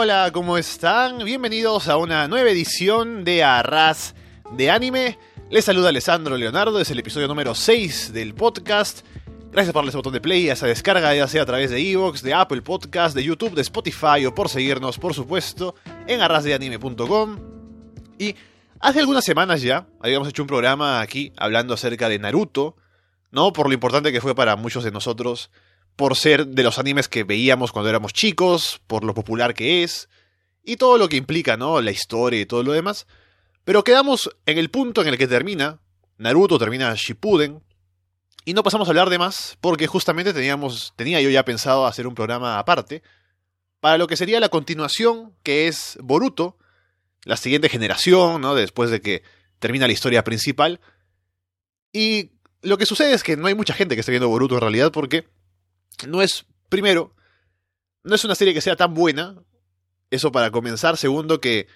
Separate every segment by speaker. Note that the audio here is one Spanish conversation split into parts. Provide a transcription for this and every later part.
Speaker 1: hola, ¿cómo están? Bienvenidos a una nueva edición de Arras de Anime. Les saluda Alessandro Leonardo, es el episodio número 6 del podcast. Gracias por darle ese botón de play, a esa descarga, ya sea a través de Evox, de Apple Podcast, de YouTube, de Spotify o por seguirnos, por supuesto, en arrasdeanime.com. Y hace algunas semanas ya habíamos hecho un programa aquí hablando acerca de Naruto, ¿no? Por lo importante que fue para muchos de nosotros, por ser de los animes que veíamos cuando éramos chicos, por lo popular que es, y todo lo que implica, ¿no? La historia y todo lo demás. Pero quedamos en el punto en el que termina, Naruto termina Shippuden, y no pasamos a hablar de más porque justamente teníamos, tenía yo ya pensado hacer un programa aparte para lo que sería la continuación que es Boruto, la siguiente generación, ¿no? Después de que termina la historia principal. Y lo que sucede es que no hay mucha gente que esté viendo Boruto en realidad porque no es, primero, no es una serie que sea tan buena, eso para comenzar, segundo que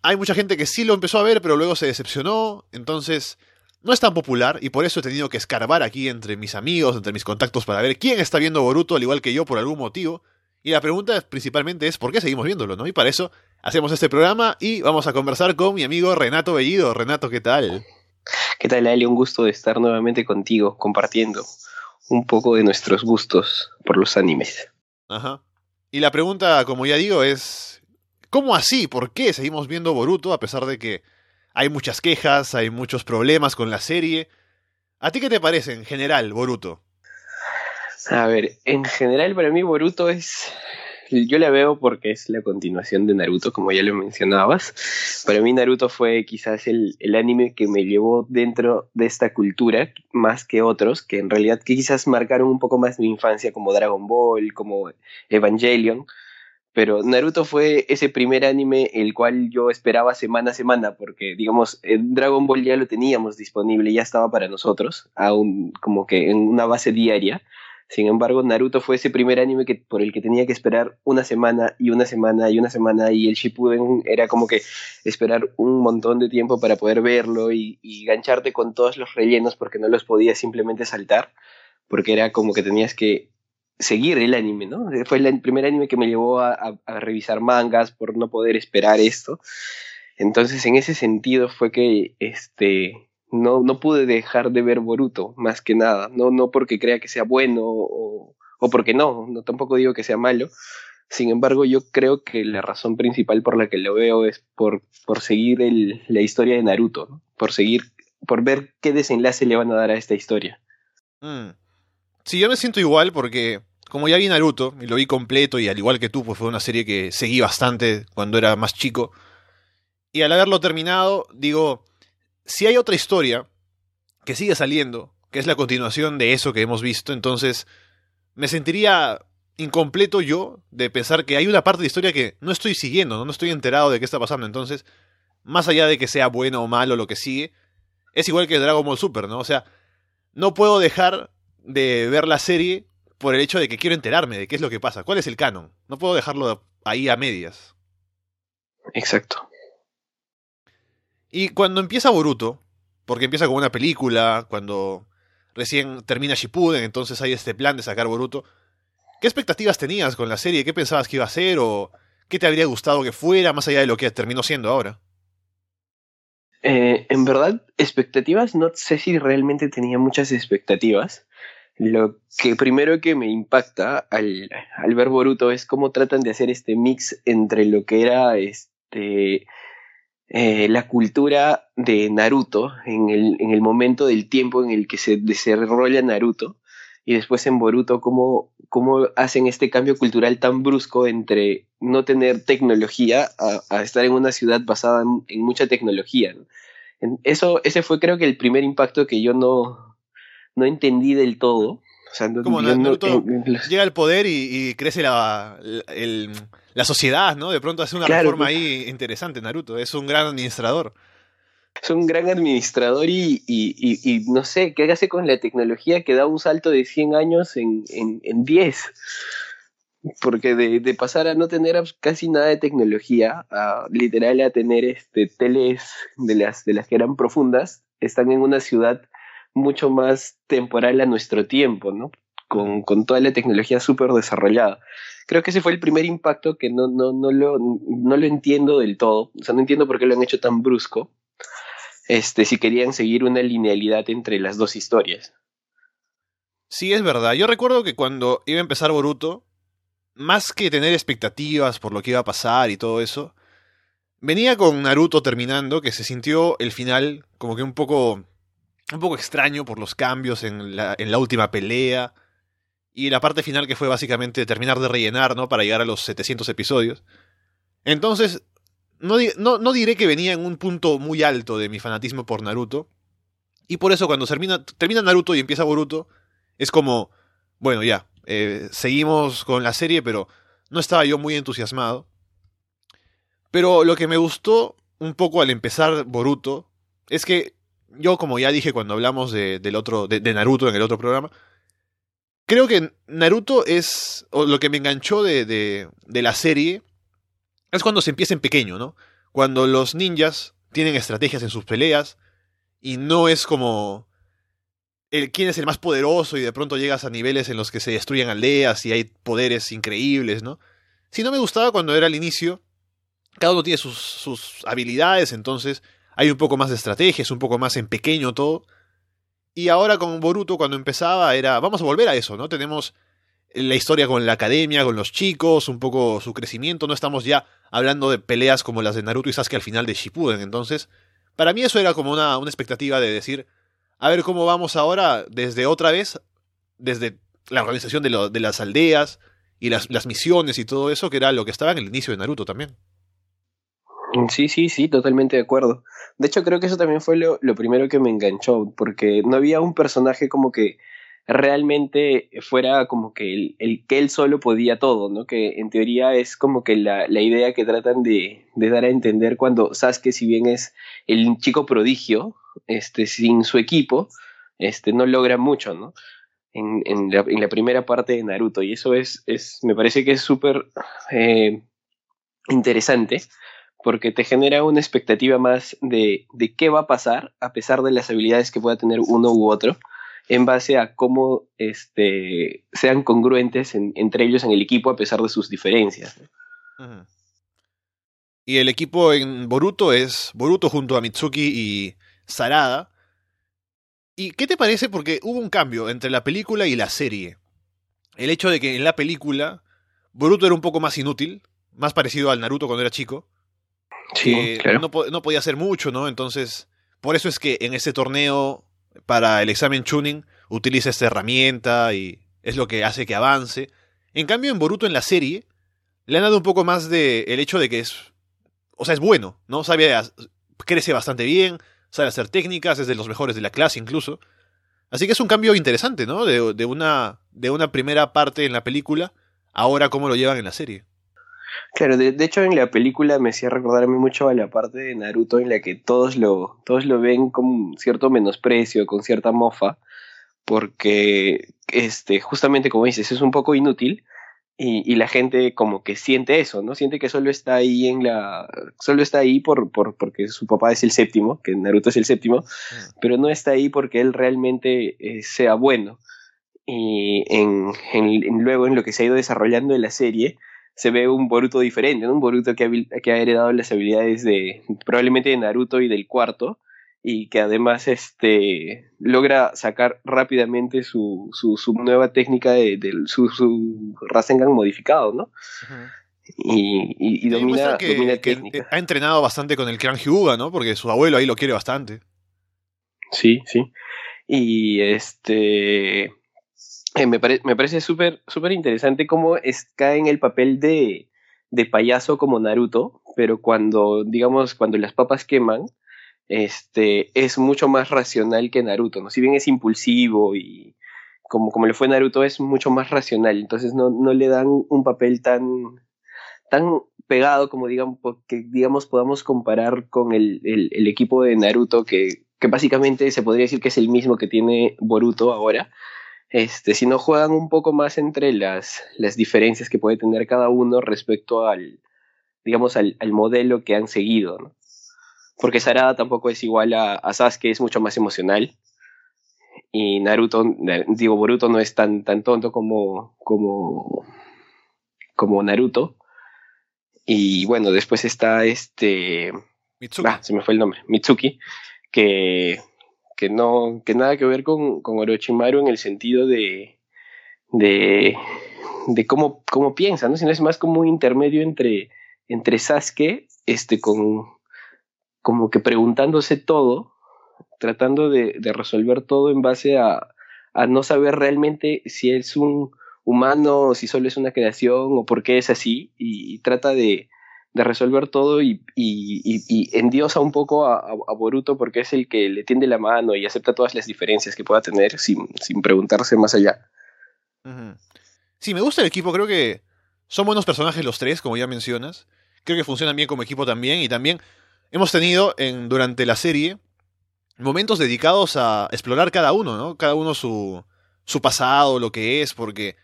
Speaker 1: hay mucha gente que sí lo empezó a ver pero luego se decepcionó, entonces no es tan popular y por eso he tenido que escarbar aquí entre mis amigos, entre mis contactos para ver quién está viendo Boruto al igual que yo por algún motivo. Y la pregunta principalmente es ¿por qué seguimos viéndolo? ¿no? Y para eso hacemos este programa y vamos a conversar con mi amigo Renato Bellido. Renato, ¿qué tal?
Speaker 2: ¿Qué tal, Ali? Un gusto de estar nuevamente contigo, compartiendo un poco de nuestros gustos por los animes.
Speaker 1: Ajá. Y la pregunta, como ya digo, es ¿cómo así? ¿Por qué seguimos viendo Boruto a pesar de que hay muchas quejas, hay muchos problemas con la serie. ¿A ti qué te parece en general, Boruto?
Speaker 2: A ver, en general para mí Boruto es... Yo la veo porque es la continuación de Naruto, como ya lo mencionabas. Para mí Naruto fue quizás el, el anime que me llevó dentro de esta cultura, más que otros, que en realidad quizás marcaron un poco más mi infancia, como Dragon Ball, como Evangelion pero Naruto fue ese primer anime el cual yo esperaba semana a semana, porque digamos, Dragon Ball ya lo teníamos disponible, ya estaba para nosotros, aún como que en una base diaria. Sin embargo, Naruto fue ese primer anime que, por el que tenía que esperar una semana y una semana y una semana, y el Shippuden era como que esperar un montón de tiempo para poder verlo y, y gancharte con todos los rellenos porque no los podías simplemente saltar, porque era como que tenías que seguir el anime, ¿no? Fue el primer anime que me llevó a, revisar mangas por no poder esperar esto. Entonces, en ese sentido fue que este, no, no pude dejar de ver Boruto, más que nada. No, no porque crea que sea bueno o, o porque no, no, tampoco digo que sea malo. Sin embargo, yo creo que la razón principal por la que lo veo es por, por seguir el, la historia de Naruto, por seguir, por ver qué desenlace le van a dar a esta historia.
Speaker 1: Mm. Sí, yo me siento igual porque como ya vi Naruto y lo vi completo y al igual que tú, pues fue una serie que seguí bastante cuando era más chico. Y al haberlo terminado, digo, si hay otra historia que sigue saliendo, que es la continuación de eso que hemos visto, entonces me sentiría incompleto yo de pensar que hay una parte de historia que no estoy siguiendo, no, no estoy enterado de qué está pasando. Entonces, más allá de que sea bueno o malo lo que sigue, es igual que Dragon Ball Super, ¿no? O sea, no puedo dejar de ver la serie por el hecho de que quiero enterarme de qué es lo que pasa, cuál es el canon. No puedo dejarlo ahí a medias.
Speaker 2: Exacto.
Speaker 1: Y cuando empieza Boruto, porque empieza como una película, cuando recién termina Shippuden, entonces hay este plan de sacar Boruto. ¿Qué expectativas tenías con la serie? ¿Qué pensabas que iba a ser o qué te habría gustado que fuera más allá de lo que terminó siendo ahora?
Speaker 2: Eh, en verdad, expectativas, no sé si realmente tenía muchas expectativas. Lo que primero que me impacta al, ver Boruto es cómo tratan de hacer este mix entre lo que era este, eh, la cultura de Naruto en el, en el momento del tiempo en el que se desarrolla Naruto y después en Boruto cómo, cómo hacen este cambio cultural tan brusco entre no tener tecnología a, a estar en una ciudad basada en, en mucha tecnología. ¿no? Eso, ese fue creo que el primer impacto que yo no, no entendí del todo. O sea,
Speaker 1: Como Naruto no, llega al poder y, y crece la, el, la sociedad, ¿no? De pronto hace una claro, reforma ahí interesante, Naruto. Es un gran administrador.
Speaker 2: Es un gran administrador y, y, y, y no sé, ¿qué hace con la tecnología que da un salto de 100 años en, en, en 10? Porque de, de, pasar a no tener casi nada de tecnología, a literal a tener este, teles de las, de las que eran profundas, están en una ciudad mucho más temporal a nuestro tiempo, ¿no? Con, con toda la tecnología súper desarrollada. Creo que ese fue el primer impacto que no, no, no, lo, no lo entiendo del todo. O sea, no entiendo por qué lo han hecho tan brusco. Este, si querían seguir una linealidad entre las dos historias.
Speaker 1: Sí, es verdad. Yo recuerdo que cuando iba a empezar Boruto, más que tener expectativas por lo que iba a pasar y todo eso, venía con Naruto terminando, que se sintió el final como que un poco un poco extraño por los cambios en la, en la última pelea y la parte final que fue básicamente terminar de rellenar, ¿no? Para llegar a los 700 episodios. Entonces, no, no, no, diré que venía en un punto muy alto de mi fanatismo por Naruto. Y por eso cuando termina, termina Naruto y empieza Boruto, es como, bueno, ya, eh, seguimos con la serie, pero no estaba yo muy entusiasmado. Pero lo que me gustó un poco al empezar Boruto es que yo, como ya dije cuando hablamos de, del otro, de, Naruto en el otro programa, creo que Naruto es, o lo que me enganchó de, de, la serie, es cuando se empieza en pequeño, ¿no? Cuando los ninjas tienen estrategias en sus peleas y no es como el, quién es el más poderoso y de pronto llegas a niveles en los que se destruyen aldeas y hay poderes increíbles, ¿no? Si no me gustaba cuando era el inicio, cada uno tiene sus, sus habilidades, entonces hay un poco más de estrategia, es un poco más en pequeño todo. Y ahora con Boruto cuando empezaba era, vamos a volver a eso, ¿no? Tenemos la historia con la academia, con los chicos, un poco su crecimiento, no estamos ya hablando de peleas como las de Naruto y Sasuke al final de Shippuden, entonces, para mí eso era como una, una expectativa de decir, a ver cómo vamos ahora desde otra vez, desde la organización de, de las aldeas y las, las misiones y todo eso, que era lo que estaba en el inicio de Naruto también.
Speaker 2: Sí, sí, sí, totalmente de acuerdo. De hecho, creo que eso también fue lo, primero que me enganchó, porque no había un personaje como que realmente fuera como que el, que él solo podía todo, ¿no? Que en teoría es como que la, idea que tratan de, dar a entender cuando Sasuke, si bien es el chico prodigio, este, sin su equipo, este, no logra mucho, ¿no? En, en, la, en la primera parte de Naruto. Y eso es, es me parece que es súper eh, interesante porque te genera una expectativa más de, de, qué va a pasar a pesar de las habilidades que pueda tener uno u otro, en base a cómo este, sean congruentes entre ellos en el equipo a pesar de sus diferencias.
Speaker 1: Y el equipo en Boruto es Boruto junto a Mitsuki y Sarada. ¿Y qué te parece? Porque hubo un cambio entre la película y la serie. El hecho de que en la película Boruto era un poco más inútil, más parecido al Naruto cuando era chico
Speaker 2: Sí, claro.
Speaker 1: no, no, podía hacer mucho, ¿no? Entonces, por eso es que en ese torneo, para el examen tuning, utiliza esta herramienta y es lo que hace que avance. En cambio, en Boruto, en la serie, le han dado un poco más de el hecho de que es. O sea, es bueno, ¿no? Sabe, crece bastante bien, sabe hacer técnicas, es de los mejores de la clase incluso. Así que es un cambio interesante, ¿no? De, de, una, de una primera parte en la película, ahora cómo lo llevan en la serie.
Speaker 2: Claro, de, hecho en la película me hacía recordarme mucho a la parte de Naruto en la que todos lo, todos lo ven con cierto menosprecio, con cierta mofa, porque este, justamente como dices, es un poco inútil y, y, la gente como que siente eso, ¿no? Siente que solo está ahí en la. solo está ahí por, por, porque su papá es el séptimo, que Naruto es el séptimo, mm. pero no está ahí porque él realmente eh, sea bueno. Y en, en, luego en lo que se ha ido desarrollando en la serie, se ve un Boruto diferente, un Boruto que ha, que ha heredado las habilidades de probablemente de Naruto y del cuarto y que además este logra sacar rápidamente su, su, su nueva técnica de, su, su Rasengan modificado, ¿no? Y, y, domina,
Speaker 1: que, técnica. ha entrenado bastante con el clan Hyuga, ¿no? Porque su abuelo ahí lo quiere bastante.
Speaker 2: Sí, sí. Y este eh, me, me, parece súper súper interesante cómo cae en el papel de, de, payaso como Naruto, pero cuando, digamos, cuando las papas queman, este, es mucho más racional que Naruto, ¿no? Si bien es impulsivo y como, como le fue Naruto, es mucho más racional, entonces no, no le dan un papel tan, tan pegado como digamos, que digamos podamos comparar con el, el, el equipo de Naruto que, que básicamente se podría decir que es el mismo que tiene Boruto ahora, este, si no juegan un poco más entre las, las diferencias que puede tener cada uno respecto al, digamos, al, al modelo que han seguido, ¿no? Porque Sarada tampoco es igual a, a, Sasuke, es mucho más emocional. Y Naruto, digo, Boruto no es tan, tan tonto como, como, como Naruto. Y bueno, después está este...
Speaker 1: Mitsuki.
Speaker 2: Ah, se me fue el nombre. Mitsuki, que, que, no, que nada que ver con, con Orochimaru en el sentido de, de, de cómo, cómo piensa, ¿no? Sino es más como un intermedio entre, entre Sasuke, este, con, como que preguntándose todo, tratando de, de resolver todo en base a, a no saber realmente si es un humano, si solo es una creación, o por qué es así, y, trata de, de, resolver todo y, y, y, endiosa un poco a, a, Boruto porque es el que le tiende la mano y acepta todas las diferencias que pueda tener sin, sin preguntarse más allá.
Speaker 1: Sí, me gusta el equipo, creo que son buenos personajes los tres, como ya mencionas. Creo que funcionan bien como equipo también, y también hemos tenido en, durante la serie momentos dedicados a explorar cada uno, ¿no? Cada uno su, su pasado, lo que es, porque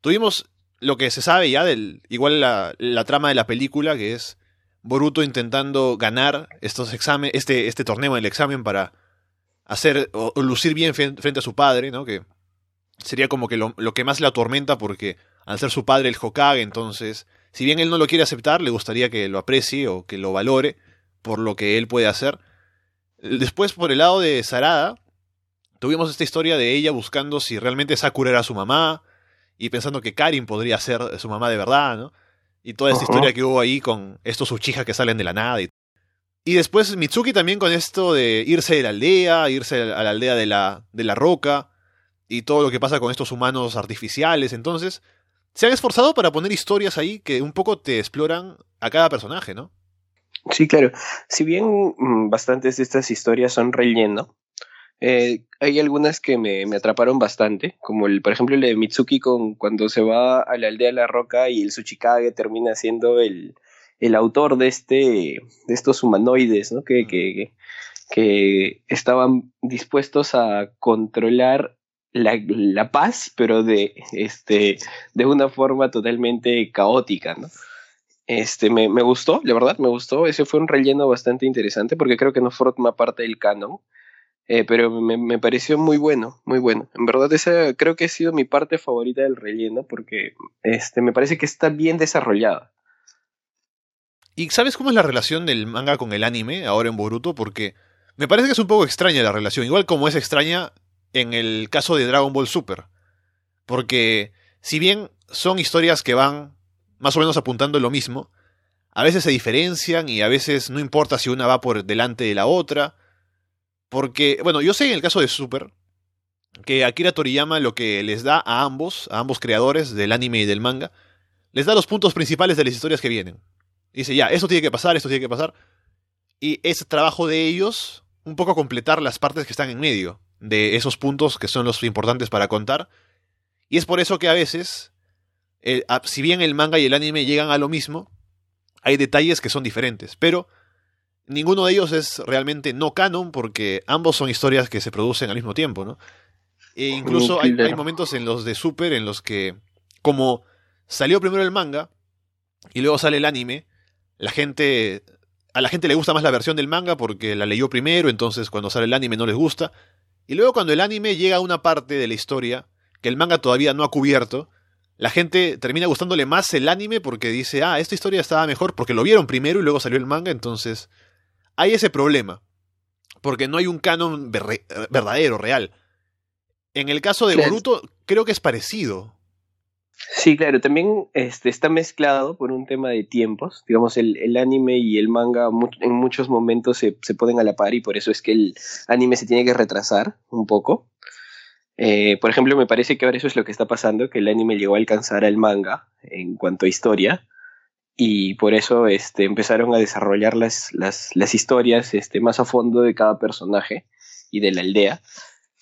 Speaker 1: tuvimos lo que se sabe ya del, igual la, la trama de la película, que es Boruto intentando ganar estos examen, este, este torneo del examen para hacer o, lucir bien frente a su padre, ¿no? Que sería como que lo, lo, que más le atormenta porque al ser su padre el Hokage, entonces, si bien él no lo quiere aceptar, le gustaría que lo aprecie o que lo valore por lo que él puede hacer. Después, por el lado de Sarada, tuvimos esta historia de ella buscando si realmente Sakura era su mamá y pensando que Karin podría ser su mamá de verdad, ¿no? Y toda esta historia que hubo ahí con estos Uchiha que salen de la nada. Y, y después Mitsuki también con esto de irse de la aldea, irse a la aldea de la, de la roca y todo lo que pasa con estos humanos artificiales. Entonces, se han esforzado para poner historias ahí que un poco te exploran a cada personaje, ¿no?
Speaker 2: Sí, claro. Si bien mm, bastantes de estas historias son relleno, eh, hay algunas que me, me, atraparon bastante, como el, por ejemplo, el de Mitsuki con cuando se va a la aldea de la roca y el Tsuchikage termina siendo el, el autor de este, de estos humanoides, ¿no? Que, que, que estaban dispuestos a controlar la, la, paz, pero de, este, de una forma totalmente caótica, ¿no? Este, me, me, gustó, la verdad, me gustó. Ese fue un relleno bastante interesante porque creo que no forma parte del canon. Eh, pero me, me, pareció muy bueno, muy bueno. En verdad, esa creo que ha sido mi parte favorita del relleno porque este, me parece que está bien desarrollada.
Speaker 1: ¿Y sabes cómo es la relación del manga con el anime ahora en Boruto? Porque me parece que es un poco extraña la relación, igual como es extraña en el caso de Dragon Ball Super. Porque si bien son historias que van más o menos apuntando lo mismo, a veces se diferencian y a veces no importa si una va por delante de la otra. Porque, bueno, yo sé en el caso de Super que Akira Toriyama lo que les da a ambos, a ambos creadores del anime y del manga, les da los puntos principales de las historias que vienen. Dice, ya, esto tiene que pasar, esto tiene que pasar. Y es trabajo de ellos un poco completar las partes que están en medio de esos puntos que son los importantes para contar. Y es por eso que a veces, si bien el manga y el anime llegan a lo mismo, hay detalles que son diferentes. Pero ninguno de ellos es realmente no canon porque ambos son historias que se producen al mismo tiempo, ¿no? E incluso hay, hay, momentos en los de Super en los que, como salió primero el manga y luego sale el anime, la gente a la gente le gusta más la versión del manga porque la leyó primero, entonces cuando sale el anime no les gusta. Y luego cuando el anime llega a una parte de la historia que el manga todavía no ha cubierto, la gente termina gustándole más el anime porque dice, ah, esta historia estaba mejor porque lo vieron primero y luego salió el manga, entonces hay ese problema. Porque no hay un canon verdadero, real. En el caso de Boruto, creo que es parecido.
Speaker 2: Sí, claro, también este, está mezclado por un tema de tiempos. Digamos, el, el anime y el manga en muchos momentos se, se, ponen a la par y por eso es que el anime se tiene que retrasar un poco. Eh, por ejemplo, me parece que ahora eso es lo que está pasando, que el anime llegó a alcanzar al manga en cuanto a historia y por eso este, empezaron a desarrollar las, las, las historias este, más a fondo de cada personaje y de la aldea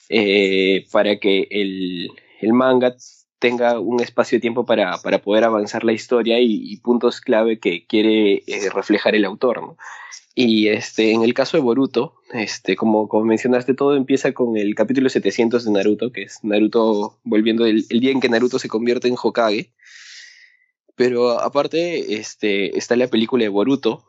Speaker 2: eh, para que el, el manga tenga un espacio de tiempo para, para poder avanzar la historia y, puntos clave que quiere eh, reflejar el autor. ¿no? Y este, en el caso de Boruto, este, como, como mencionaste, todo empieza con el capítulo 700 de Naruto, que es Naruto volviendo el, el día en que Naruto se convierte en Hokage. Pero aparte este, está la película de Boruto.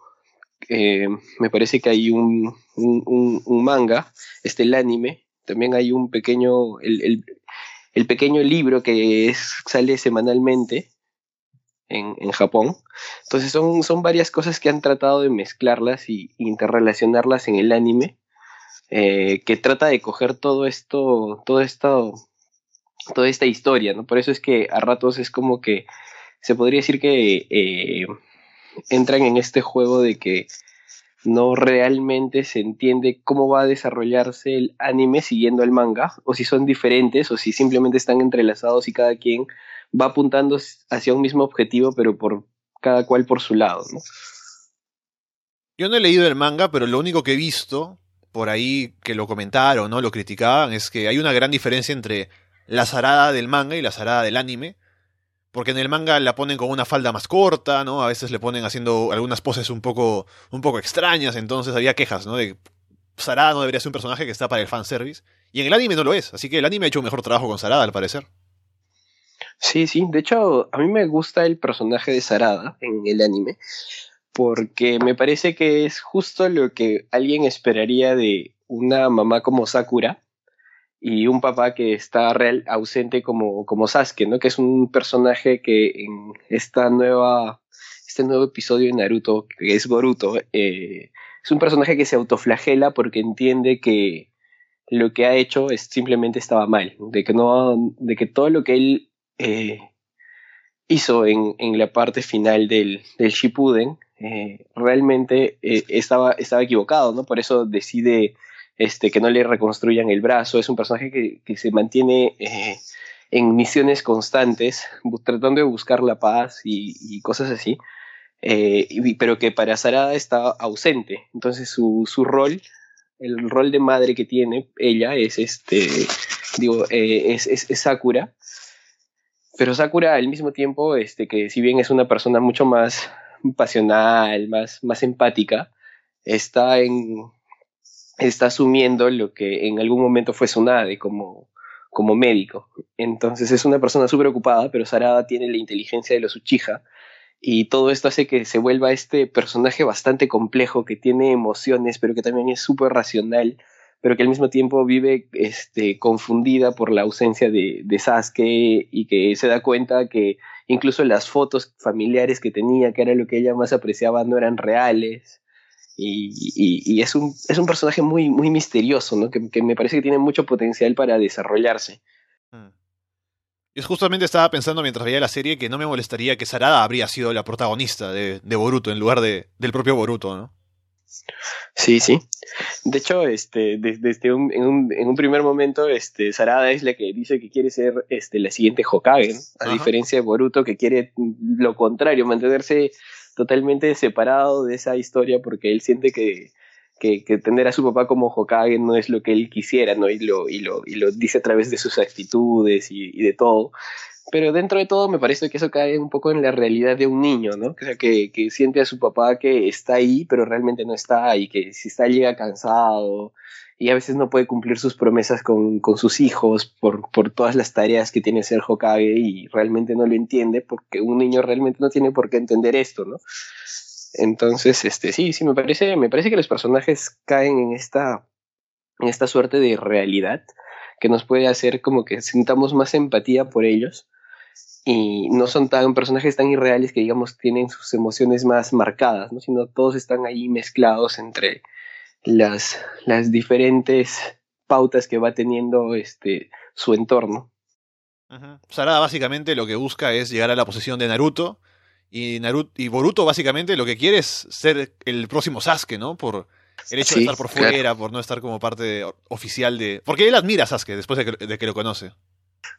Speaker 2: Eh, me parece que hay un, un, un, manga, este el anime. También hay un pequeño, el, el, el pequeño libro que sale semanalmente, en, en Japón. Entonces son, son varias cosas que han tratado de mezclarlas y interrelacionarlas en el anime, eh, que trata de coger todo esto, todo esto, toda esta historia, ¿no? Por eso es que a ratos es como que se podría decir que eh, entran en este juego de que no realmente se entiende cómo va a desarrollarse el anime siguiendo el manga, o si son diferentes, o si simplemente están entrelazados y cada quien va apuntando hacia un mismo objetivo, pero por cada cual por su lado, ¿no?
Speaker 1: Yo no he leído el manga, pero lo único que he visto por ahí que lo comentaron, ¿no? Lo criticaban, es que hay una gran diferencia entre la zarada del manga y la zarada del anime. Porque en el manga la ponen con una falda más corta, ¿no? A veces le ponen haciendo algunas poses un poco, un poco extrañas, entonces había quejas, ¿no? De Sarada no debería ser un personaje que está para el fanservice. Y en el anime no lo es, así que el anime ha hecho un mejor trabajo con Sarada, al parecer.
Speaker 2: Sí, sí, de hecho, a mí me gusta el personaje de Sarada en el anime, porque me parece que es justo lo que alguien esperaría de una mamá como Sakura y un papá que está real ausente como, como Sasuke, ¿no? Que es un personaje que en esta nueva, este nuevo episodio de Naruto, que es Boruto, eh, es un personaje que se autoflagela porque entiende que lo que ha hecho es simplemente estaba mal, de que no, de que todo lo que él eh, hizo en, en, la parte final del, del Shippuden eh, realmente estaba, estaba equivocado, ¿no? Por eso decide este, que no le reconstruyan el brazo. Es un personaje que, que se mantiene eh, en misiones constantes, tratando de buscar la paz y, cosas así, eh, pero que para Sarada está ausente. Entonces su, su rol, el rol de madre que tiene ella es este, digo, eh, es, es, es Sakura. Pero Sakura al mismo tiempo, este, que si bien es una persona mucho más pasional, más, más empática, está en, está asumiendo lo que en algún momento fue Tsunade como, como médico. Entonces es una persona súper ocupada, pero Sarada tiene la inteligencia de los Uchiha y todo esto hace que se vuelva este personaje bastante complejo que tiene emociones, pero que también es súper racional, pero que al mismo tiempo vive este, confundida por la ausencia de, de Sasuke y que se da cuenta que incluso las fotos familiares que tenía, que era lo que ella más apreciaba, no eran reales. Y, y, y, es, un, es un personaje muy, muy misterioso, ¿no? Que, que, me parece que tiene mucho potencial para desarrollarse.
Speaker 1: Mm. Y justamente estaba pensando mientras veía la serie que no me molestaría que Sarada habría sido la protagonista de, de Boruto en lugar de, del propio Boruto, ¿no?
Speaker 2: Sí, sí. De hecho, este, desde, desde un, en, un, en, un, primer momento, este, Sarada es la que dice que quiere ser este, la siguiente Hokage, a Ajá. diferencia de Boruto que quiere lo contrario, mantenerse totalmente separado de esa historia porque él siente que, que, tener a su papá como Hokage no es lo que él quisiera, ¿no? Y lo, y lo, y lo dice a través de sus actitudes y, de todo. Pero dentro de todo me parece que eso cae un poco en la realidad de un niño, ¿no? Que, que siente a su papá que está ahí, pero realmente no está, y que si está llega cansado, y a veces no puede cumplir sus promesas con, con sus hijos por, por todas las tareas que tiene ser Hokage y realmente no lo entiende porque un niño realmente no tiene por qué entender esto, ¿no? Entonces, este, sí, sí, me parece, me parece que los personajes caen en esta, en esta suerte de realidad que nos puede hacer como que sintamos más empatía por ellos y no son tan personajes tan irreales que digamos tienen sus emociones más marcadas, ¿no? sino todos están ahí mezclados entre las, las diferentes pautas que va teniendo este su entorno.
Speaker 1: -huh. Sarada básicamente lo que busca es llegar a la posición de Naruto y Naruto y Boruto básicamente lo que quiere es ser el próximo Sasuke, ¿no? Por el hecho sí, de estar por fuera, claro. por no estar como parte de, oficial de... Porque él admira a Sasuke después de que, de que lo conoce.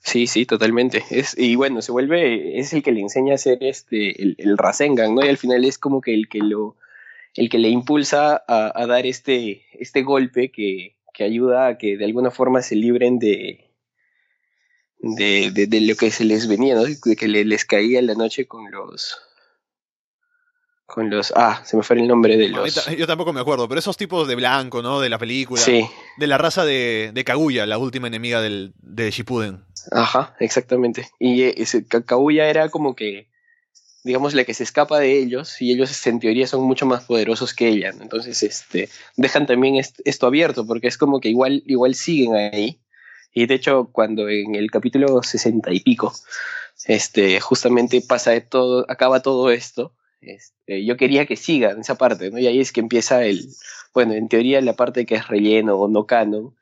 Speaker 2: Sí, sí, totalmente. Es, y bueno, se vuelve, es el que le enseña a hacer este, el, el Rasengan, ¿no? Y al final es como que el que lo, el que le impulsa a, a dar este, este golpe que, que, ayuda a que de alguna forma se libren de, de, de, de lo que se les venía, ¿no? De que le, les caía en la noche con los, con los ah se me fue el nombre de los
Speaker 1: yo tampoco me acuerdo pero esos tipos de blanco no de la película
Speaker 2: sí.
Speaker 1: de la raza de, de Kaguya la última enemiga del de Shippuden.
Speaker 2: Ajá exactamente. Y ese Kaguya era como que digamos la que se escapa de ellos y ellos en teoría son mucho más poderosos que ella ¿no? entonces este dejan también esto abierto porque es como que igual igual siguen ahí y de hecho cuando en el capítulo sesenta y pico este, justamente pasa todo, acaba todo esto. Este, yo quería que sigan esa parte, ¿no? Y ahí es que empieza el, bueno, en teoría la parte que es relleno o no canon,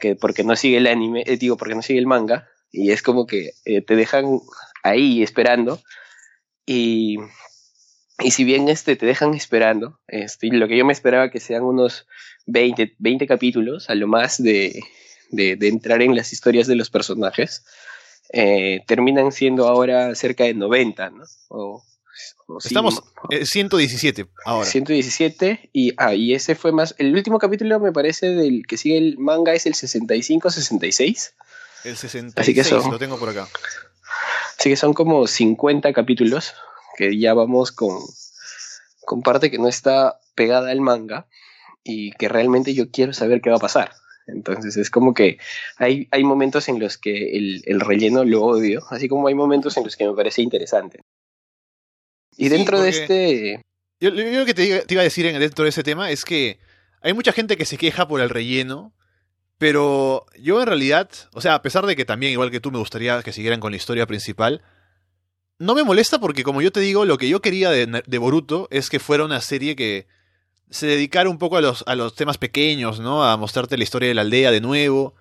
Speaker 2: que porque no sigue el anime, eh, digo, porque no sigue el manga, y es como que eh, te dejan ahí esperando, y, y si bien este, te dejan esperando, este, lo que yo me esperaba que sean unos 20, 20 capítulos, a lo más de, de, entrar en las historias de los personajes, eh, terminan siendo ahora cerca de 90, ¿no? O,
Speaker 1: Estamos en 117 ahora.
Speaker 2: 117 y, ah, y ese fue más... El último capítulo me parece del que sigue el manga es el 65-66.
Speaker 1: El 66, Así que lo tengo por acá.
Speaker 2: Así que son como 50 capítulos que ya vamos con, con parte que no está pegada al manga y que realmente yo quiero saber qué va a pasar. Entonces es como que hay, hay momentos en los que el, el, relleno lo odio, así como hay momentos en los que me parece interesante. Y dentro de este...
Speaker 1: Yo, lo que te, iba a decir en, dentro de ese tema es que hay mucha gente que se queja por el relleno, pero yo en realidad, o sea, a pesar de que también, igual que tú, me gustaría que siguieran con la historia principal, no me molesta porque, como yo te digo, lo que yo quería de, de Boruto es que fuera una serie que se dedicara un poco a los, a los temas pequeños, ¿no? A mostrarte la historia de la aldea de nuevo.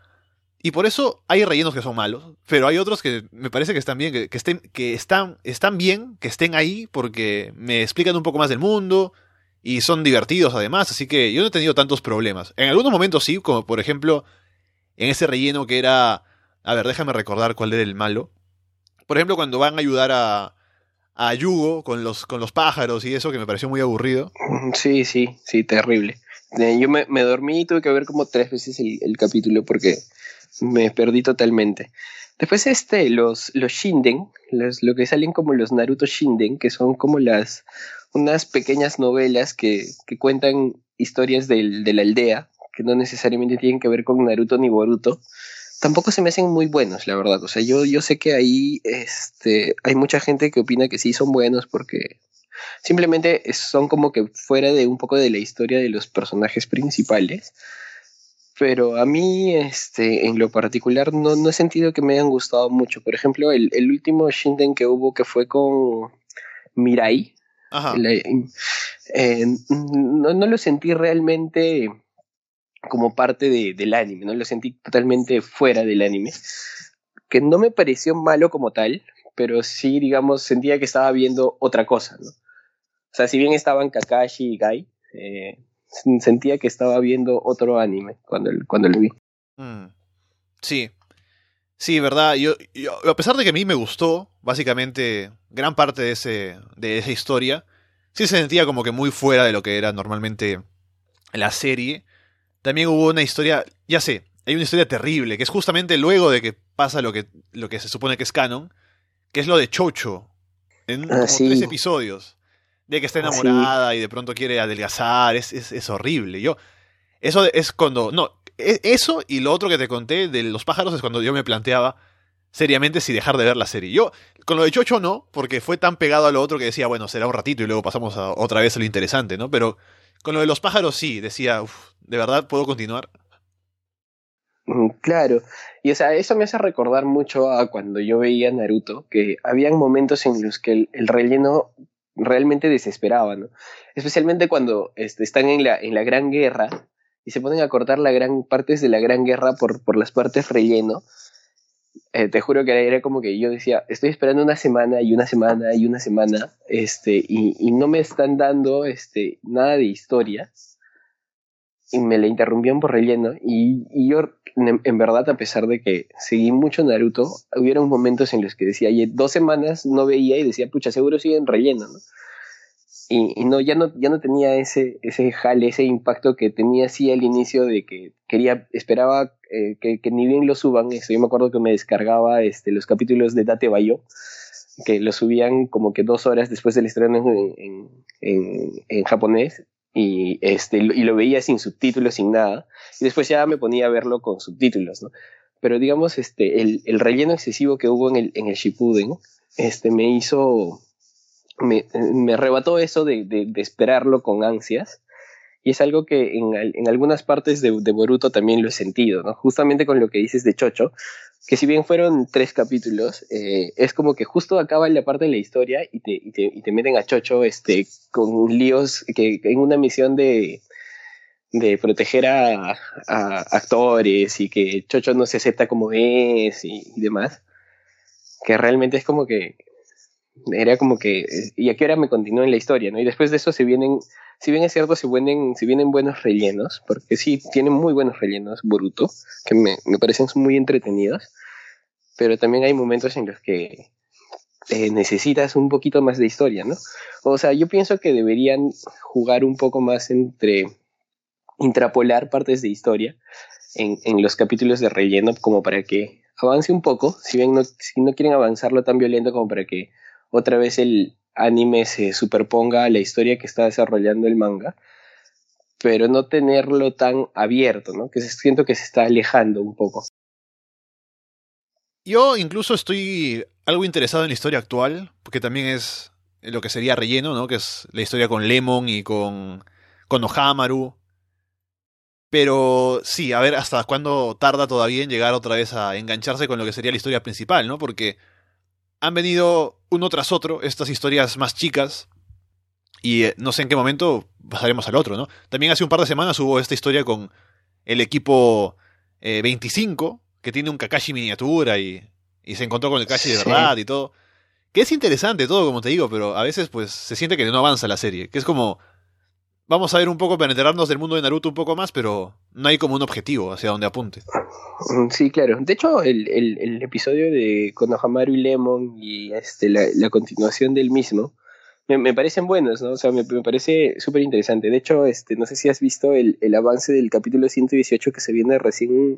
Speaker 1: Y por eso hay rellenos que son malos, pero hay otros que me parece que están bien, que, estén, que están, están bien, que estén ahí porque me explican un poco más del mundo y son divertidos además, así que yo no he tenido tantos problemas. En algunos momentos sí, como por ejemplo en ese relleno que era, a ver, déjame recordar cuál era el malo. Por ejemplo, cuando van a ayudar a, a Yugo con los, con los pájaros y eso, que me pareció muy aburrido.
Speaker 2: Sí, sí, sí, terrible. Yo me, me dormí y tuve que ver como tres veces el capítulo porque me perdí totalmente. Después este, los, los Shinden, los, lo que salen como los Naruto Shinden, que son como las unas pequeñas novelas que, que cuentan historias del, de la aldea, que no necesariamente tienen que ver con Naruto ni Boruto, tampoco se me hacen muy buenos, la verdad. O sea, yo, yo sé que ahí este, hay mucha gente que opina que sí son buenos porque simplemente son como que fuera de un poco de la historia de los personajes principales pero a mí, este, en lo particular, no, no he sentido que me hayan gustado mucho. Por ejemplo, el, el último Shinden que hubo que fue con Mirai, eh, no, no, lo sentí realmente como parte de, del anime, no lo sentí totalmente fuera del anime, que no me pareció malo como tal, pero sí, digamos, sentía que estaba viendo otra cosa, ¿no? O sea, si bien estaban Kakashi y Gai, eh, sentía que estaba viendo otro anime cuando, cuando lo vi.
Speaker 1: Mm. Sí. Sí, verdad. Yo, a pesar de que a mí me gustó, básicamente, gran parte de, ese, de esa historia, sí se sentía como que muy fuera de lo que era normalmente la serie. También hubo una historia, ya sé, hay una historia terrible, que es justamente luego de que pasa lo que, lo que se supone que es canon, que es lo de Chocho, en ah, como tres episodios de que está enamorada y de pronto quiere adelgazar, es, es, horrible. Yo, eso es cuando, no, e, eso y lo otro que te conté de los pájaros es cuando yo me planteaba seriamente si dejar de ver la serie. Yo, con lo de Chocho no, porque fue tan pegado a lo otro que decía, bueno, será un ratito y luego pasamos a otra vez a lo interesante, ¿no? Pero con lo de los pájaros sí, decía, uff, ¿de verdad puedo continuar?
Speaker 2: Mm, claro, y o sea, eso me hace recordar mucho a cuando yo veía Naruto, que habían momentos en los que el relleno realmente desesperaba, ¿no? Especialmente cuando este, están en la, en la Gran Guerra y se ponen a cortar la gran partes de la Gran Guerra por, por las partes relleno. Eh, te juro que era como que yo decía, estoy esperando una semana y una semana y una semana, este, y, y no me están dando este, nada de historia. Y me la interrumpían por relleno. Y, y yo en, verdad, a pesar de que seguí mucho Naruto, hubieron momentos en los que decía, dos semanas no veía y decía, pucha, seguro siguen relleno, ¿no? Y, no, ya no, ya no tenía ese, ese jale, ese impacto que tenía así al inicio de que quería, esperaba eh, que, ni bien lo suban. Eso, yo me acuerdo que me descargaba este, los capítulos de Date Bayo, que lo subían como que dos horas después del estreno en, en, en japonés y, este, y lo veía sin subtítulos, sin nada, y después ya me ponía a verlo con subtítulos, ¿no? Pero digamos, este, el, el relleno excesivo que hubo en el, en el Shippuden, este, me hizo, me, me arrebató eso de, de, esperarlo con ansias, y es algo que en, en algunas partes de, de, Boruto también lo he sentido, ¿no? Justamente con lo que dices de Chocho, que si bien fueron tres capítulos, eh, es como que justo acaba la parte de la historia y te, y te, y te meten a Chocho este, con líos que en una misión de, de proteger a, actores y que Chocho no se acepta como es y, demás, que realmente es como que era como que y a qué hora me continúa en la historia, ¿no? Y después de eso se vienen, si bien es cierto, se vienen, se vienen buenos rellenos, porque sí, tienen muy buenos rellenos Boruto, que me, me parecen muy entretenidos, pero también hay momentos en los que eh, necesitas un poquito más de historia, ¿no? O sea, yo pienso que deberían jugar un poco más entre intrapolar partes de historia en, en los capítulos de relleno como para que avance un poco, si bien no, si no quieren avanzarlo tan violento como para que otra vez el anime se superponga a la historia que está desarrollando el manga, pero no tenerlo tan abierto, ¿no? Que siento que se está alejando un poco.
Speaker 1: Yo incluso estoy algo interesado en la historia actual, porque también es lo que sería relleno, ¿no? Que es la historia con Lemon y con, con Ohamaru. Pero sí, a ver hasta cuándo tarda todavía en llegar otra vez a engancharse con lo que sería la historia principal, ¿no? Porque han venido uno tras otro estas historias más chicas y eh, no sé en qué momento pasaremos al otro, ¿no? También hace un par de semanas hubo esta historia con el equipo eh, 25, que tiene un Kakashi miniatura y, y se encontró con el Kakashi de verdad y todo. Que es interesante todo, como te digo, pero a veces pues se siente que no avanza la serie, que es como vamos a ver un poco para enterarnos del mundo de Naruto un poco más, pero no hay como un objetivo hacia donde apunte.
Speaker 2: Sí, claro. De hecho, el, el, episodio de Konohamaru y Lemon y este, la, continuación del mismo me, me, parecen buenos, ¿no? O sea, me, me parece súper interesante. De hecho, este, no sé si has visto el, el avance del capítulo 118 que se viene recién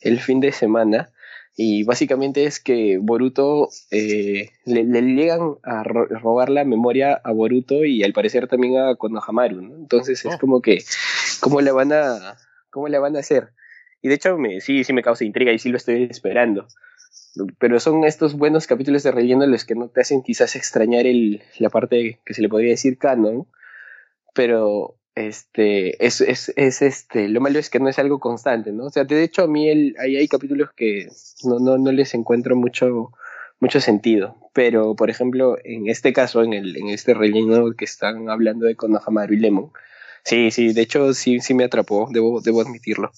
Speaker 2: el fin de semana. Y básicamente es que Boruto eh, le, le, llegan a ro robar la memoria a Boruto y al parecer también a Konohamaru, ¿no? Entonces es oh. como que, ¿cómo le van a, cómo le van a hacer? Y de hecho me, sí, sí me causa intriga y sí lo estoy esperando. Pero son estos buenos capítulos de relleno los que no te hacen quizás extrañar el, la parte que se le podría decir canon, pero este es, es, es, este lo malo es que no es algo constante no o sea de hecho a mí el, hay, hay capítulos que no, no, no les encuentro mucho mucho sentido pero por ejemplo en este caso en el en este relleno que están hablando de Konohamaru y Lemon sí sí de hecho sí sí me atrapó debo debo admitirlo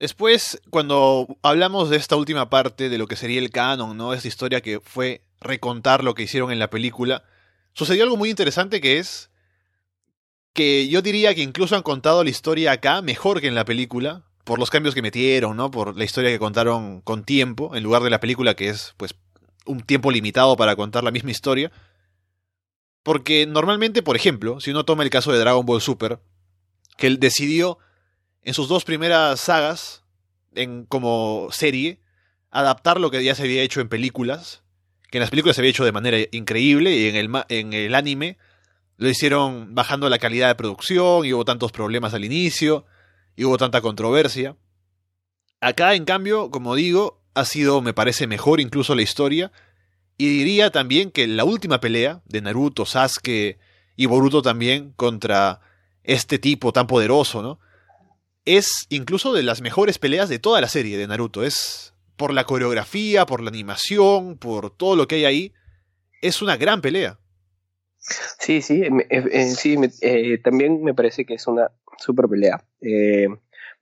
Speaker 1: Después, cuando hablamos de esta última parte de lo que sería el canon, ¿no? Esta historia que fue recontar lo que hicieron en la película, sucedió algo muy interesante que es que yo diría que incluso han contado la historia acá mejor que en la película, por los cambios que metieron, ¿no? Por la historia que contaron con tiempo, en lugar de la película que es, pues, un tiempo limitado para contar la misma historia. Porque normalmente, por ejemplo, si uno toma el caso de Dragon Ball Super, que él decidió en sus dos primeras sagas, en como serie, adaptar lo que ya se había hecho en películas, que en las películas se había hecho de manera increíble y en el, en el anime lo hicieron bajando la calidad de producción y hubo tantos problemas al inicio y hubo tanta controversia. Acá, en cambio, como digo, ha sido, me parece, mejor incluso la historia. Y diría también que la última pelea de Naruto, Sasuke y Boruto también contra este tipo tan poderoso, ¿no? Es incluso de las mejores peleas de toda la serie de Naruto. Es por la coreografía, por la animación, por todo lo que hay ahí. Es una gran pelea.
Speaker 2: Sí, sí, eh, eh, sí eh, también me parece que es una super pelea. Eh,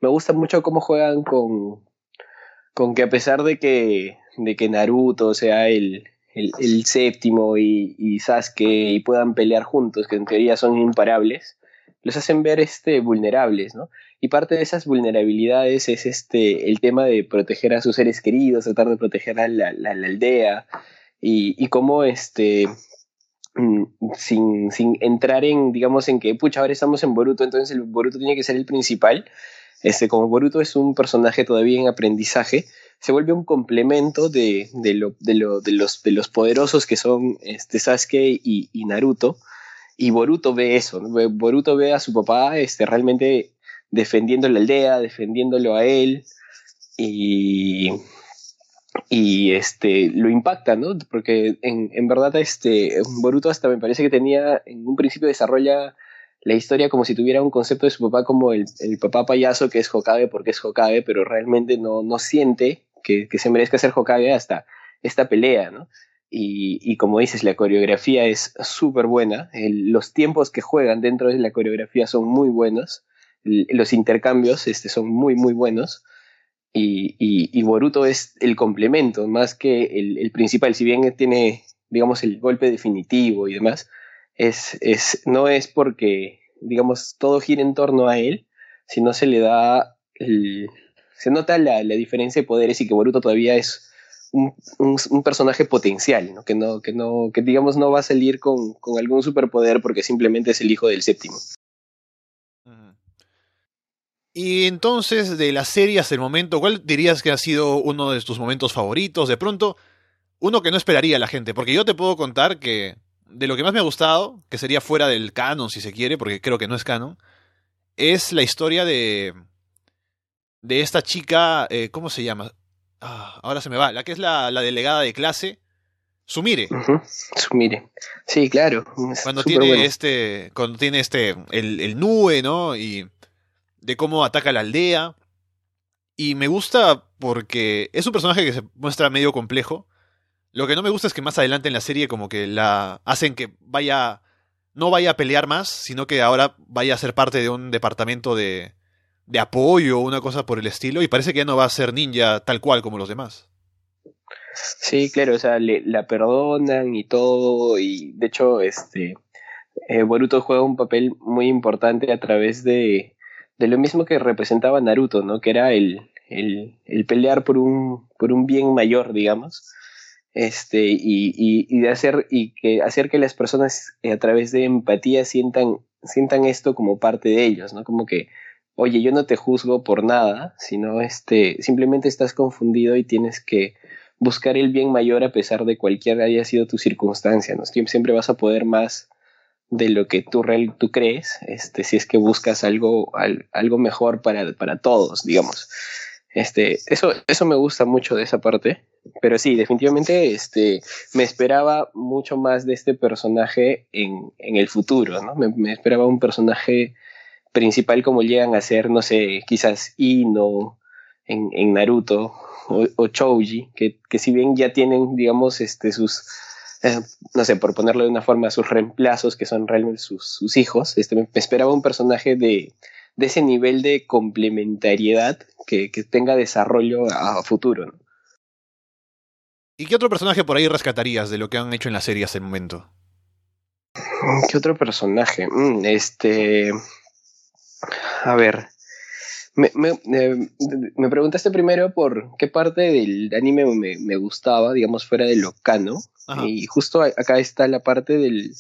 Speaker 2: me gusta mucho cómo juegan con, con que a pesar de que, de que Naruto sea el, el, el séptimo y, y, Sasuke y puedan pelear juntos, que en teoría son imparables, los hacen ver este, vulnerables, ¿no? Y parte de esas vulnerabilidades es este, el tema de proteger a sus seres queridos, tratar de proteger a la, aldea y, y cómo este, sin, sin entrar en, digamos, en que, pucha, ahora estamos en Boruto, entonces el Boruto tiene que ser el principal. Este, como Boruto es un personaje todavía en aprendizaje, se vuelve un complemento de, de, lo, de, de, los, de los poderosos que son este, Sasuke y, Naruto. Y Boruto ve eso. Boruto ve a su papá este, realmente defendiendo la aldea, defendiéndolo a él. Y, y este lo impacta, ¿no? Porque en, en verdad este Boruto hasta me parece que tenía en un principio desarrolla la historia como si tuviera un concepto de su papá como el, el papá payaso que es Hokage porque es Hokage, pero realmente no, no siente que, que se merezca ser Hokage hasta esta pelea, ¿no? Y, y, como dices, la coreografía es súper buena. los tiempos que juegan dentro de la coreografía son muy buenos. los intercambios este, son muy, muy buenos. Y, y, Boruto es el complemento, más que el, el, principal. Si bien tiene, digamos, el golpe definitivo y demás, es, es, no es porque, digamos, todo gira en torno a él, sino se le da. se nota la, la diferencia de poderes y que Boruto todavía es un, personaje potencial, ¿no? Que no, que no, que digamos no va a salir con, con, algún superpoder porque simplemente es el hijo del séptimo.
Speaker 1: Y entonces, de la serie hasta el momento, ¿cuál dirías que ha sido uno de tus momentos favoritos? De pronto, uno que no esperaría la gente, porque yo te puedo contar que de lo que más me ha gustado, que sería fuera del canon si se quiere, porque creo que no es canon, es la historia de de esta chica, eh, ¿cómo se llama? Ah, ahora se me va. La que es la, delegada de clase. Sumire.
Speaker 2: Sumire. Sí, claro.
Speaker 1: Cuando tiene este. Cuando tiene este. El, el nube, ¿no? Y de cómo ataca la aldea. Y me gusta porque es un personaje que se muestra medio complejo. Lo que no me gusta es que más adelante en la serie como que la hacen que vaya no vaya a pelear más, sino que ahora vaya a ser parte de un departamento de de apoyo o una cosa por el estilo y parece que ya no va a ser ninja tal cual como los demás.
Speaker 2: Sí, claro, o sea, le, la perdonan y todo y de hecho este eh, Boruto juega un papel muy importante a través de, de lo mismo que representaba Naruto, ¿no? Que era el, el, el pelear por un, por un bien mayor, digamos este y, y, y, de hacer y que hacer que las personas eh, a través de empatía sientan sientan esto como parte de ellos no como que oye, yo no te juzgo por nada, sino este, simplemente estás confundido y tienes que buscar el bien mayor a pesar de cualquier haya sido tu circunstancia, ¿no? Siempre vas a poder más de lo que tú, real, tú crees, este, si es que buscas algo, algo mejor para, para todos, digamos. Este, eso, eso me gusta mucho de esa parte. Pero sí, definitivamente este, me esperaba mucho más de este personaje en, en el futuro, ¿no? Me, me esperaba un personaje principal como llegan a ser, no sé, quizás Ino en, en Naruto o, o Chouji, que, que, si bien ya tienen, digamos, este, sus, eh, no sé, por ponerlo de una forma, sus reemplazos, que son realmente sus, sus hijos, este, me esperaba un personaje de, de ese nivel de complementariedad que, que tenga desarrollo a, futuro.
Speaker 1: ¿Y qué otro personaje por ahí rescatarías de lo que han hecho en la serie hasta el momento?
Speaker 2: ¿Qué otro personaje? Mm, este. A ver, me, me, eh, me, preguntaste primero por qué parte del anime me, me gustaba, digamos, fuera de lo cano. Y justo acá está la parte del,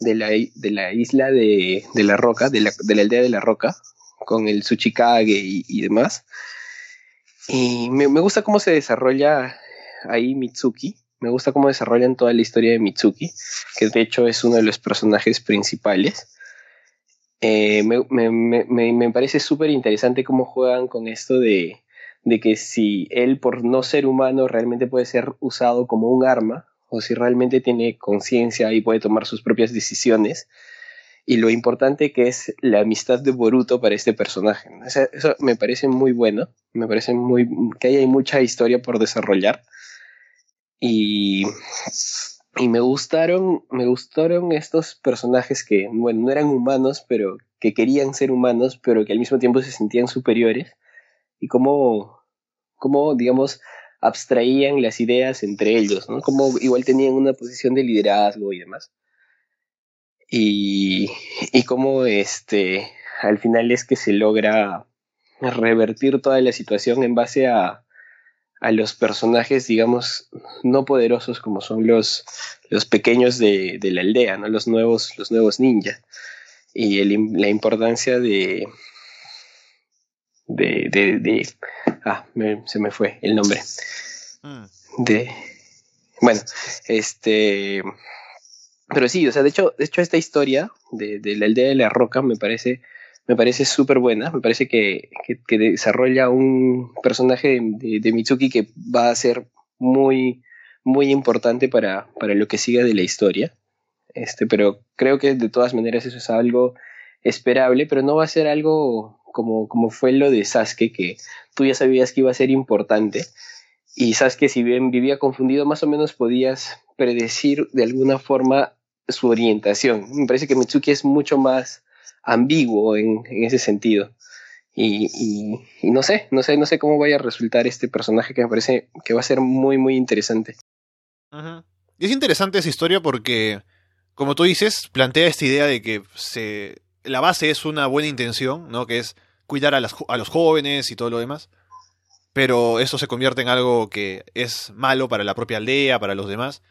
Speaker 2: de, la, de la isla de, de la roca, de la, de la, aldea de la roca, con el Tsuchikage y, y demás. Y me, me, gusta cómo se desarrolla ahí Mitsuki. Me gusta cómo desarrollan toda la historia de Mitsuki, que de hecho es uno de los personajes principales. Eh, me, me, me, me, parece súper interesante cómo juegan con esto de, de que si él por no ser humano realmente puede ser usado como un arma o si realmente tiene conciencia y puede tomar sus propias decisiones y lo importante que es la amistad de Boruto para este personaje. eso me parece muy bueno, me parece muy que hay mucha historia por desarrollar y y me gustaron, me gustaron estos personajes que, bueno, no eran humanos, pero que querían ser humanos, pero que al mismo tiempo se sentían superiores. Y cómo, cómo digamos, abstraían las ideas entre ellos, ¿no? Como igual tenían una posición de liderazgo y demás. Y, y cómo este, al final es que se logra revertir toda la situación en base a, a los personajes, digamos, no poderosos como son los, los pequeños de, de la aldea, ¿no? Los nuevos, los nuevos ninja. Y el, la importancia de, de, de, de ah, se me fue el nombre. Mm. De, bueno, este, pero sí, o sea, de hecho, de hecho esta historia de, de la aldea de la roca me parece me parece súper buena, me parece que, que, desarrolla un personaje de, Mitsuki que va a ser muy, muy importante para, para lo que siga de la historia. Este, pero creo que de todas maneras eso es algo esperable, pero no va a ser algo como, como fue lo de Sasuke, que tú ya sabías que iba a ser importante Y sabes que si bien vivía confundido, más o menos podías predecir de alguna forma su orientación. Me parece que Mitsuki es mucho más ambiguo en, ese sentido. Y, no sé, no sé, no sé cómo vaya a resultar este personaje que me parece que va a ser muy, muy interesante.
Speaker 1: Y es interesante esa historia porque, como tú dices, plantea esta idea de que se, la base es una buena intención, ¿no? Que es cuidar a, a los jóvenes y todo lo demás. Pero eso se convierte en algo que es malo para la propia aldea, para los demás.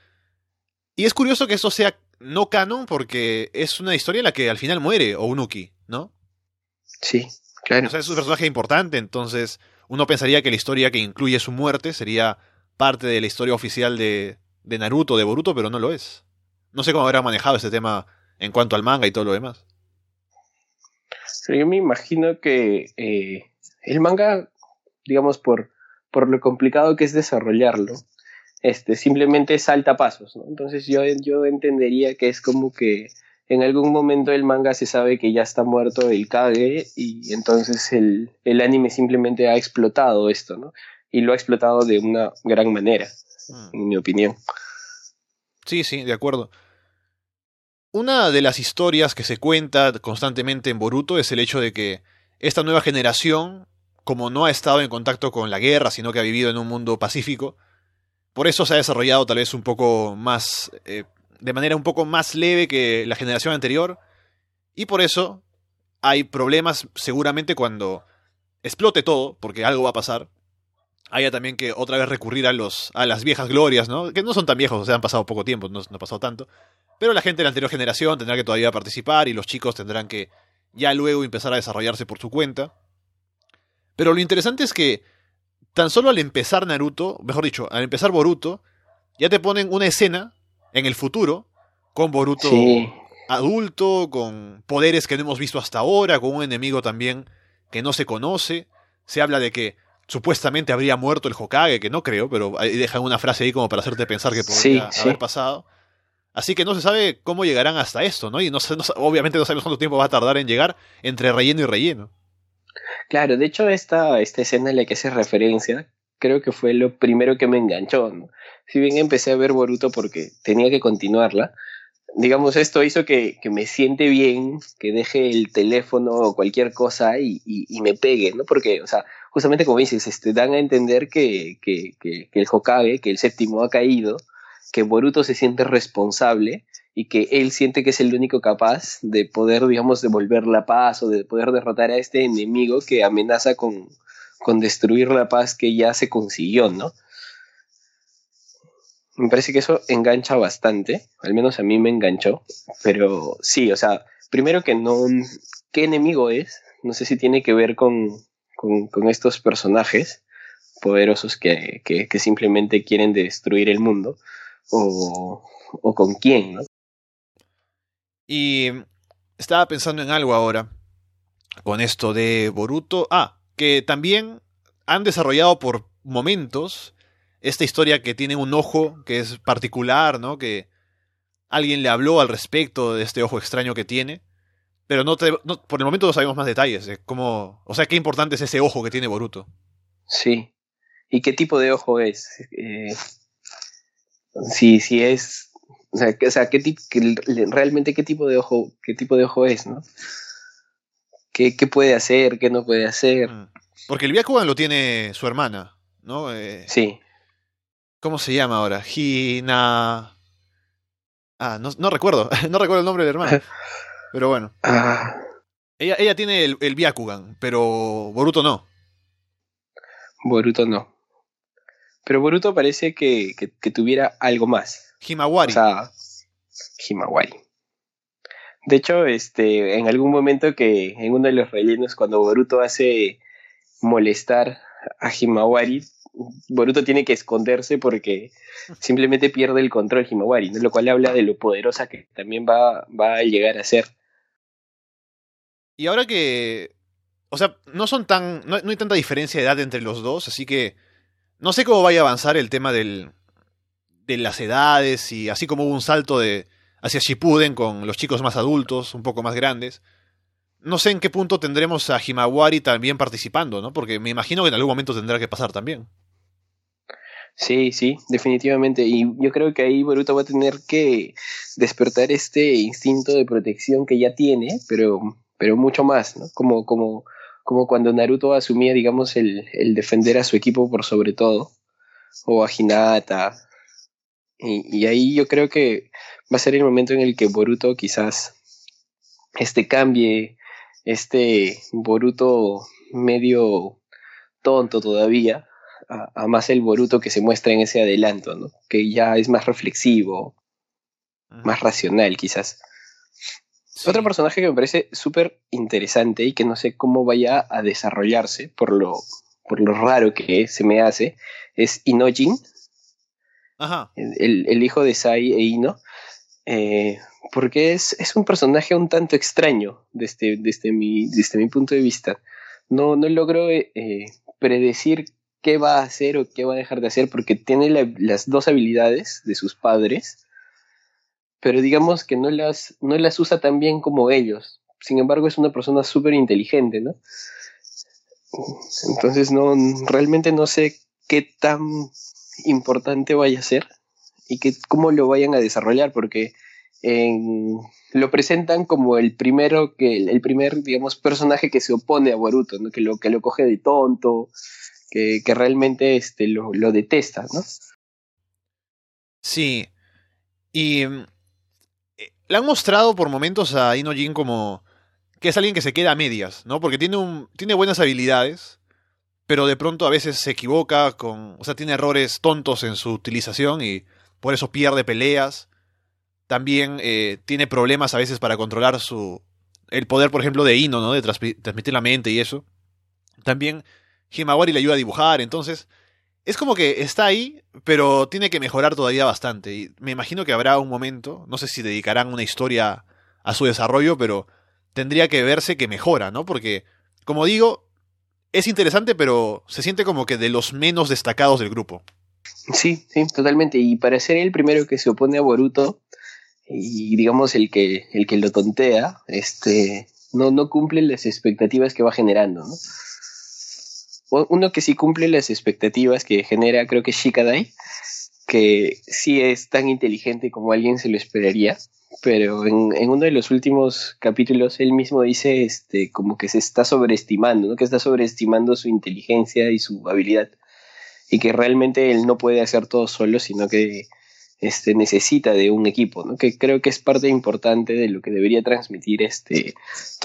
Speaker 1: Y es curioso que esto sea no canon porque es una historia en la que al final muere Ounuki, ¿no?
Speaker 2: Sí, claro.
Speaker 1: O sea, es un personaje importante, entonces uno pensaría que la historia que incluye su muerte sería parte de la historia oficial de, de Naruto, de Boruto, pero no lo es. No sé cómo habrá manejado este tema en cuanto al manga y todo lo demás.
Speaker 2: yo me imagino que eh, el manga, digamos, por, por lo complicado que es desarrollarlo, este, simplemente salta pasos, ¿no? Entonces yo, yo entendería que es como que en algún momento el manga se sabe que ya está muerto el Kage y entonces el, el anime simplemente ha explotado esto, ¿no? Y lo ha explotado de una gran manera, mm. en mi opinión.
Speaker 1: Sí, sí, de acuerdo. Una de las historias que se cuenta constantemente en Boruto es el hecho de que esta nueva generación, como no ha estado en contacto con la guerra, sino que ha vivido en un mundo pacífico, por eso se ha desarrollado tal vez un poco más, eh, de manera un poco más leve que la generación anterior. Y por eso hay problemas seguramente cuando explote todo, porque algo va a pasar. Haya también que otra vez recurrir a, los, a las viejas glorias, ¿no? Que no son tan viejos, o sea, han pasado poco tiempo, no, no ha pasado tanto. Pero la gente de la anterior generación tendrá que todavía participar y los chicos tendrán que ya luego empezar a desarrollarse por su cuenta. Pero lo interesante es que tan solo al empezar Naruto, mejor dicho, al empezar Boruto, ya te ponen una escena en el futuro con Boruto adulto, con poderes que no hemos visto hasta ahora, con un enemigo también que no se conoce. Se habla de que supuestamente habría muerto el Hokage, que no creo, pero dejan una frase ahí como para hacerte pensar que podría haber pasado. Así que no se sabe cómo llegarán hasta esto, ¿no? Y no, no, obviamente no sabemos cuánto tiempo va a tardar en llegar entre relleno y relleno.
Speaker 2: Claro, de hecho esta, escena en la que hace referencia, creo que fue lo primero que me enganchó. Si bien empecé a ver Boruto porque tenía que continuarla, digamos, esto hizo que, que, me siente bien, que deje el teléfono o cualquier cosa y, me pegue, ¿no? Porque, o sea, justamente como dices, este, dan a entender que, que el Hokage, que el séptimo ha caído, que Boruto se siente responsable y que él siente que es el único capaz de poder, digamos, devolver la paz o de poder derrotar a este enemigo que amenaza con, con destruir la paz que ya se consiguió, ¿no? Me parece que eso engancha bastante, al menos a mí me enganchó, pero sí, o sea, primero que no, ¿qué enemigo es? No sé si tiene que ver con, con, con estos personajes poderosos que, que, que, simplemente quieren destruir el mundo, o, o con quién, ¿no?
Speaker 1: Y estaba pensando en algo ahora con esto de Boruto. Ah, que también han desarrollado por momentos esta historia que tiene un ojo que es particular, ¿no? Que alguien le habló al respecto de este ojo extraño que tiene. Pero no, por el momento no sabemos más detalles. O sea, qué importante es ese ojo que tiene Boruto.
Speaker 2: Sí. ¿Y qué tipo de ojo es? Eh, si, si es o sea, que, o sea ¿qué realmente qué tipo de ojo, qué tipo de ojo es, ¿no? ¿Qué, qué puede hacer, qué no puede hacer? Mm.
Speaker 1: Porque el Byakugan lo tiene su hermana, ¿no? Eh,
Speaker 2: sí.
Speaker 1: ¿Cómo se llama ahora? Hina... Ah, no, no recuerdo, no recuerdo el nombre de la hermana. Pero bueno. Ah. Ella, ella tiene el, el Byakugan, pero Boruto no.
Speaker 2: Boruto no. Pero Boruto parece que, que, que tuviera algo más.
Speaker 1: Himawari.
Speaker 2: O sea, Himawari. De hecho, este, en algún momento que en uno de los rellenos, cuando Boruto hace molestar a Himawari, Boruto tiene que esconderse porque simplemente pierde el control Himawari, lo cual habla de lo poderosa que también va, va a llegar a ser.
Speaker 1: Y ahora que. O sea, no son tan. No, no hay tanta diferencia de edad entre los dos, así que. No sé cómo vaya a avanzar el tema del, las edades y así como hubo un salto de hacia Shippuden con los chicos más adultos, un poco más grandes. No sé en qué punto tendremos a Himawari también participando, ¿no? Porque me imagino que en algún momento tendrá que pasar también.
Speaker 2: Sí, sí, definitivamente. Y yo creo que ahí Boruto va a tener que despertar este instinto de protección que ya tiene, pero, pero mucho más, ¿no? Como, como, como cuando Naruto asumía, digamos, el, el defender a su equipo por sobre todo, o a Hinata. Y, y ahí yo creo que va a ser el momento en el que Boruto quizás este cambie, este Boruto medio tonto todavía, a, más el Boruto que se muestra en ese adelanto, ¿no? Que ya es más reflexivo, más racional quizás. Otro personaje que me parece súper interesante y que no sé cómo vaya a desarrollarse por lo, por lo raro que se me hace es Inojin, Ajá. El, el, hijo de Sai e Ino, eh, porque es, es, un personaje un tanto extraño desde, desde, mi, desde mi punto de vista. No, no logro eh, predecir qué va a hacer o qué va a dejar de hacer porque tiene las dos habilidades de sus padres, pero digamos que no las, no las usa tan bien como ellos. Sin embargo, es una persona súper inteligente, ¿no? Entonces, no, realmente no sé qué tan importante vaya a ser y que, cómo lo vayan a desarrollar, porque lo presentan como el primero que el primer digamos personaje que se opone a Boruto que lo que lo coge de tonto que, realmente este, lo, lo detesta, ¿no?
Speaker 1: Sí. Y mm, eh, le han mostrado por momentos a Inojin como que es alguien que se queda a medias, ¿no? Porque tiene, un, tiene buenas habilidades, pero de pronto a veces se equivoca con, o sea, tiene errores tontos en su utilización y por eso pierde peleas. También eh, tiene problemas a veces para controlar su el poder, por ejemplo, de Ino, ¿no? De transmitir la mente y eso. También Himawari le ayuda a dibujar, entonces es como que está ahí, pero tiene que mejorar todavía bastante. Y me imagino que habrá un momento, no sé si dedicarán una historia a su desarrollo, pero tendría que verse que mejora, ¿no? Porque, como digo, es interesante, pero se siente como que de los menos destacados del grupo.
Speaker 2: Sí, sí, totalmente. Y para ser el primero que se opone a Boruto, y digamos el que, el que lo tontea, este, no, no cumple las expectativas que va generando, ¿no? uno que sí cumple las expectativas que genera, creo que Shikadai, que sí es tan inteligente como alguien se lo esperaría, pero en, en, uno de los últimos capítulos él mismo dice este, como que se está sobreestimando, ¿no? que está sobreestimando su inteligencia y su habilidad, y que realmente él no puede hacer todo solo, sino que este, necesita de un equipo, ¿no? que creo que es parte importante de lo que debería transmitir este,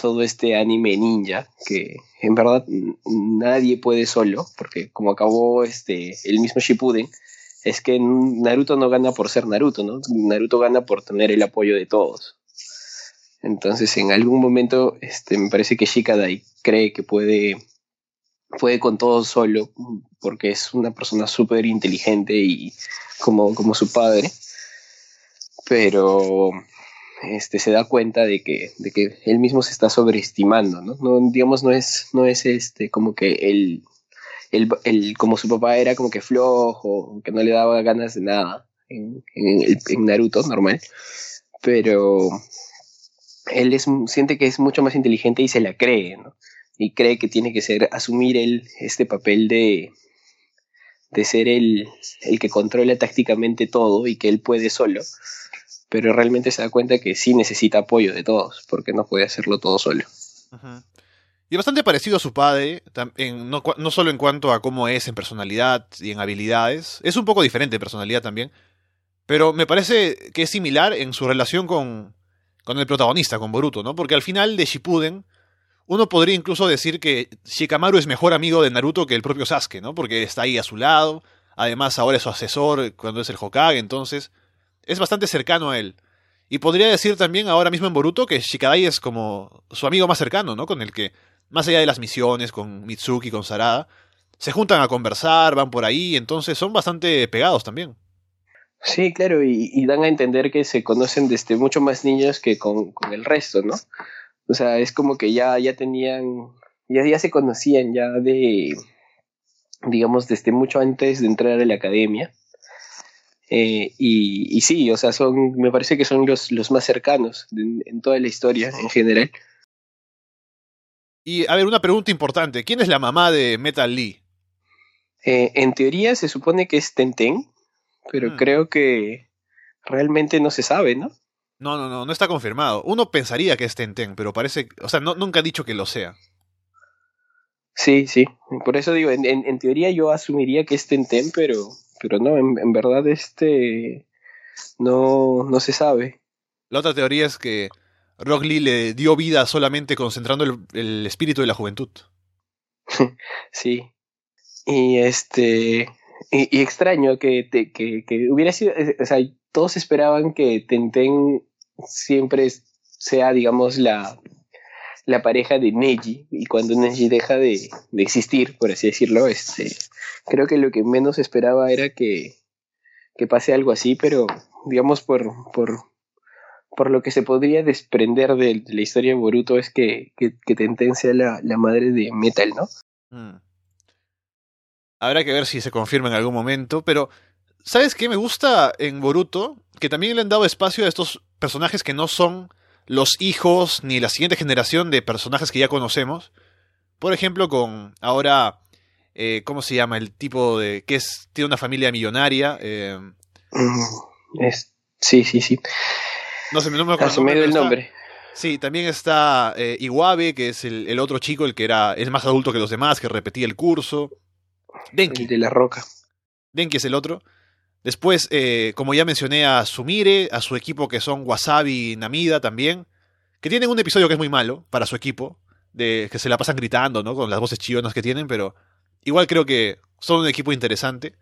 Speaker 2: todo este anime ninja, que en verdad nadie puede solo, porque como acabó este, el mismo Shippuden, es que Naruto no gana por ser Naruto, ¿no? Naruto gana por tener el apoyo de todos. Entonces, en algún momento, este, me parece que Shikadai cree que puede, puede con todo solo, porque es una persona súper inteligente y como, como su padre, pero este, se da cuenta de que, de que él mismo se está sobreestimando, ¿no? digamos, no es, no es este, como que él, el como su papá era como que flojo, que no le daba ganas de nada en, en, Naruto, normal, pero él es, siente que es mucho más inteligente y se la cree, ¿no? Y cree que tiene que ser, asumir él este papel de, de ser el, el que controla tácticamente todo y que él puede solo, pero realmente se da cuenta que sí necesita apoyo de todos, porque no puede hacerlo todo solo.
Speaker 1: Y bastante parecido a su padre, no, no, solo en cuanto a cómo es en personalidad y en habilidades, es un poco diferente en personalidad también, pero me parece que es similar en su relación con, con el protagonista, con Boruto, ¿no? Porque al final de Shippuden, uno podría incluso decir que Shikamaru es mejor amigo de Naruto que el propio Sasuke, ¿no? Porque está ahí a su lado, además ahora es su asesor cuando es el Hokage, entonces es bastante cercano a él. Y podría decir también ahora mismo en Boruto que Shikadai es como su amigo más cercano, ¿no? Con el que, más allá de las misiones con Mitsuki, con Sarada, se juntan a conversar, van por ahí, entonces son bastante pegados también.
Speaker 2: Sí, claro, y, dan a entender que se conocen desde mucho más niños que con, con el resto, ¿no? O sea, es como que ya, ya tenían, ya, ya se conocían ya de, digamos, desde mucho antes de entrar a la academia. Eh, y, y, sí, o sea, son, me parece que son los, los más cercanos en, toda la historia en general.
Speaker 1: Y a ver, una pregunta importante. ¿Quién es la mamá de Metal Lee?
Speaker 2: Eh, en teoría se supone que es Tenten, pero
Speaker 1: Hmm.
Speaker 2: creo que realmente no se sabe, ¿no?
Speaker 1: No, no, no, no está confirmado. Uno pensaría que es Tenten, pero parece, o sea, no, nunca ha dicho que lo sea.
Speaker 2: Sí, sí. Por eso digo, en, en- en teoría yo asumiría que es Tenten, pero, pero no, en, en verdad este no, no se sabe.
Speaker 1: La otra teoría es que Rock Lee le dio vida solamente concentrando el, el espíritu de la juventud.
Speaker 2: Sí. Y este. Y, extraño que, que, que hubiera sido. eh, O sea, todos esperaban que Tenten siempre sea, digamos, la, la pareja de Neji. Y cuando Neji deja de, de existir, por así decirlo, este. Creo que lo que menos esperaba era que, que pase algo así, pero digamos por, por, por lo que se podría desprender de, de la historia de Boruto es que, que, que Tenten sea la, la madre de Metal, ¿no?
Speaker 1: Mm. Habrá que ver si se confirma en algún momento, pero ¿sabes qué me gusta en Boruto? Que también le han dado espacio a estos personajes que no son los hijos ni la siguiente generación de personajes que ya conocemos. Por ejemplo, con ahora, eh, ¿cómo se llama? El tipo de que es tiene una familia millonaria. eh,
Speaker 2: Mm, es, sí, sí, sí.
Speaker 1: No sé, no me acuerdo
Speaker 2: dio el
Speaker 1: está-
Speaker 2: nombre.
Speaker 1: Sí, también está eh, Iwabe, que es el, el otro chico, el que era es más adulto que los demás, que repetía el curso. Denki.
Speaker 2: El de la roca.
Speaker 1: Denki es el otro. Después, eh, como ya mencioné, a Sumire, a su equipo que son Wasabi y Namida también, que tienen un episodio que es muy malo para su equipo, de que se la pasan gritando, ¿no? Con las voces chillonas que tienen, pero igual creo que son un equipo interesante.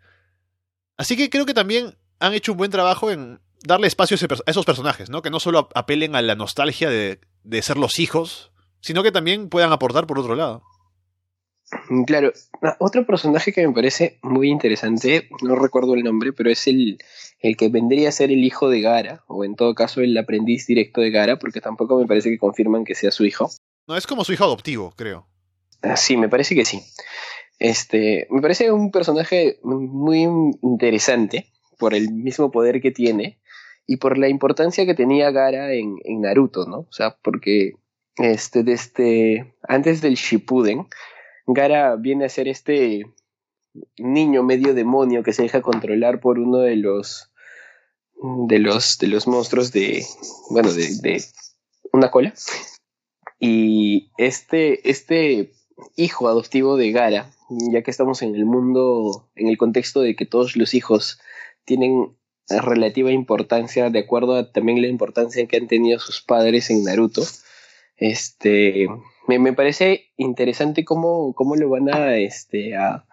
Speaker 1: Así que creo que también han hecho un buen trabajo en darle espacio a, ese per- a esos personajes, ¿no? Que no solo ap- apelen a la nostalgia de, de ser los hijos, sino que también puedan aportar por otro lado.
Speaker 2: Mm, Claro, ah, otro personaje que me parece muy interesante, no recuerdo el nombre, pero es el, el que vendría a ser el hijo de Gara, o en todo caso el aprendiz directo de Gara, porque tampoco me parece que confirman que sea su hijo.
Speaker 1: No, es como su hijo adoptivo, creo.
Speaker 2: Ah, Sí, me parece que sí. Este, me parece un personaje muy interesante por el mismo poder que tiene y por la importancia que tenía Gara en, Naruto, ¿no? O sea, porque este, desde antes del Shippuden, Gara viene a ser este niño medio demonio que se deja controlar por uno de los de los de los monstruos de bueno de, de una cola y este este hijo adoptivo de Gara ya que estamos en el mundo en el contexto de que todos los hijos tienen relativa importancia de acuerdo a también la importancia que han tenido sus padres en Naruto este me, me parece interesante cómo, cómo lo van a este a,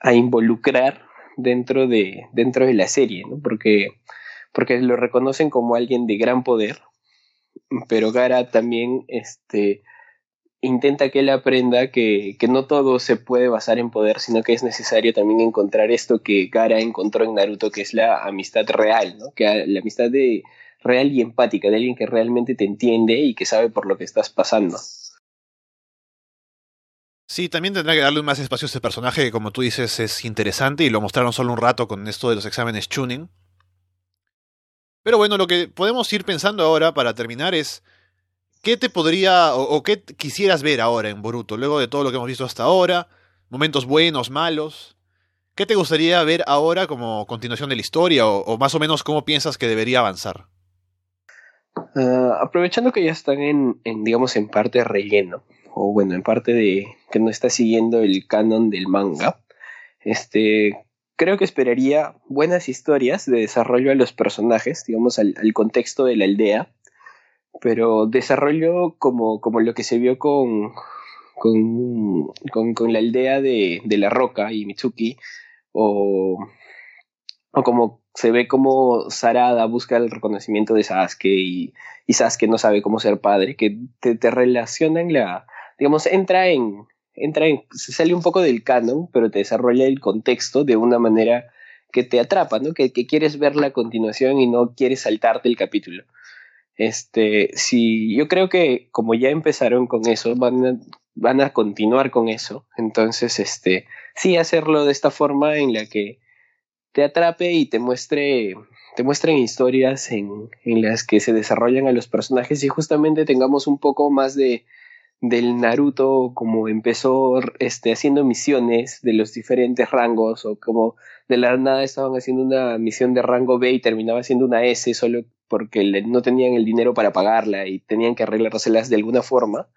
Speaker 2: a involucrar dentro de dentro de la serie ¿no? porque porque lo reconocen como alguien de gran poder pero Gara también este intenta que él aprenda que, que no todo se puede basar en poder, sino que es necesario también encontrar esto que Gara encontró en Naruto, que es la amistad real, ¿no? Que la amistad de real y empática, de alguien que realmente te entiende y que sabe por lo que estás pasando.
Speaker 1: Sí, también tendrá que darle más espacio a ese personaje que, como tú dices, es interesante y lo mostraron solo un rato con esto de los exámenes tuning. Pero bueno, lo que podemos ir pensando ahora para terminar es ¿qué te podría o, qué quisieras ver ahora en Boruto, luego de todo lo que hemos visto hasta ahora? Momentos buenos, malos. ¿Qué te gustaría ver ahora como continuación de la historia o, más o menos cómo piensas que debería avanzar?
Speaker 2: Uh, aprovechando que ya están en, digamos, en parte relleno, o bueno, en parte de que no está siguiendo el canon del manga, este, creo que esperaría buenas historias de desarrollo a los personajes, digamos, al contexto de la aldea, pero desarrollo como, como lo que se vio con, con, con, la aldea de, de, La Roca y Mitsuki, o, o como se ve como Sarada busca el reconocimiento de Sasuke y, y Sasuke no sabe cómo ser padre, que te, te relacionan la, digamos, entra en, entra en, se sale un poco del canon, pero te desarrolla el contexto de una manera que te atrapa, ¿no? Que, que quieres ver la continuación y no quieres saltarte el capítulo. Este, sí, yo creo que como ya empezaron con eso, van a, van a continuar con eso. Entonces, este, sí hacerlo de esta forma en la que te atrape y te muestre, te muestren historias en, en las que se desarrollan a los personajes y justamente tengamos un poco más de, del Naruto como empezó este, haciendo misiones de los diferentes rangos o como de la nada estaban haciendo una misión de rango B y terminaba siendo una S solo porque no tenían el dinero para pagarla y tenían que arreglárselas de alguna forma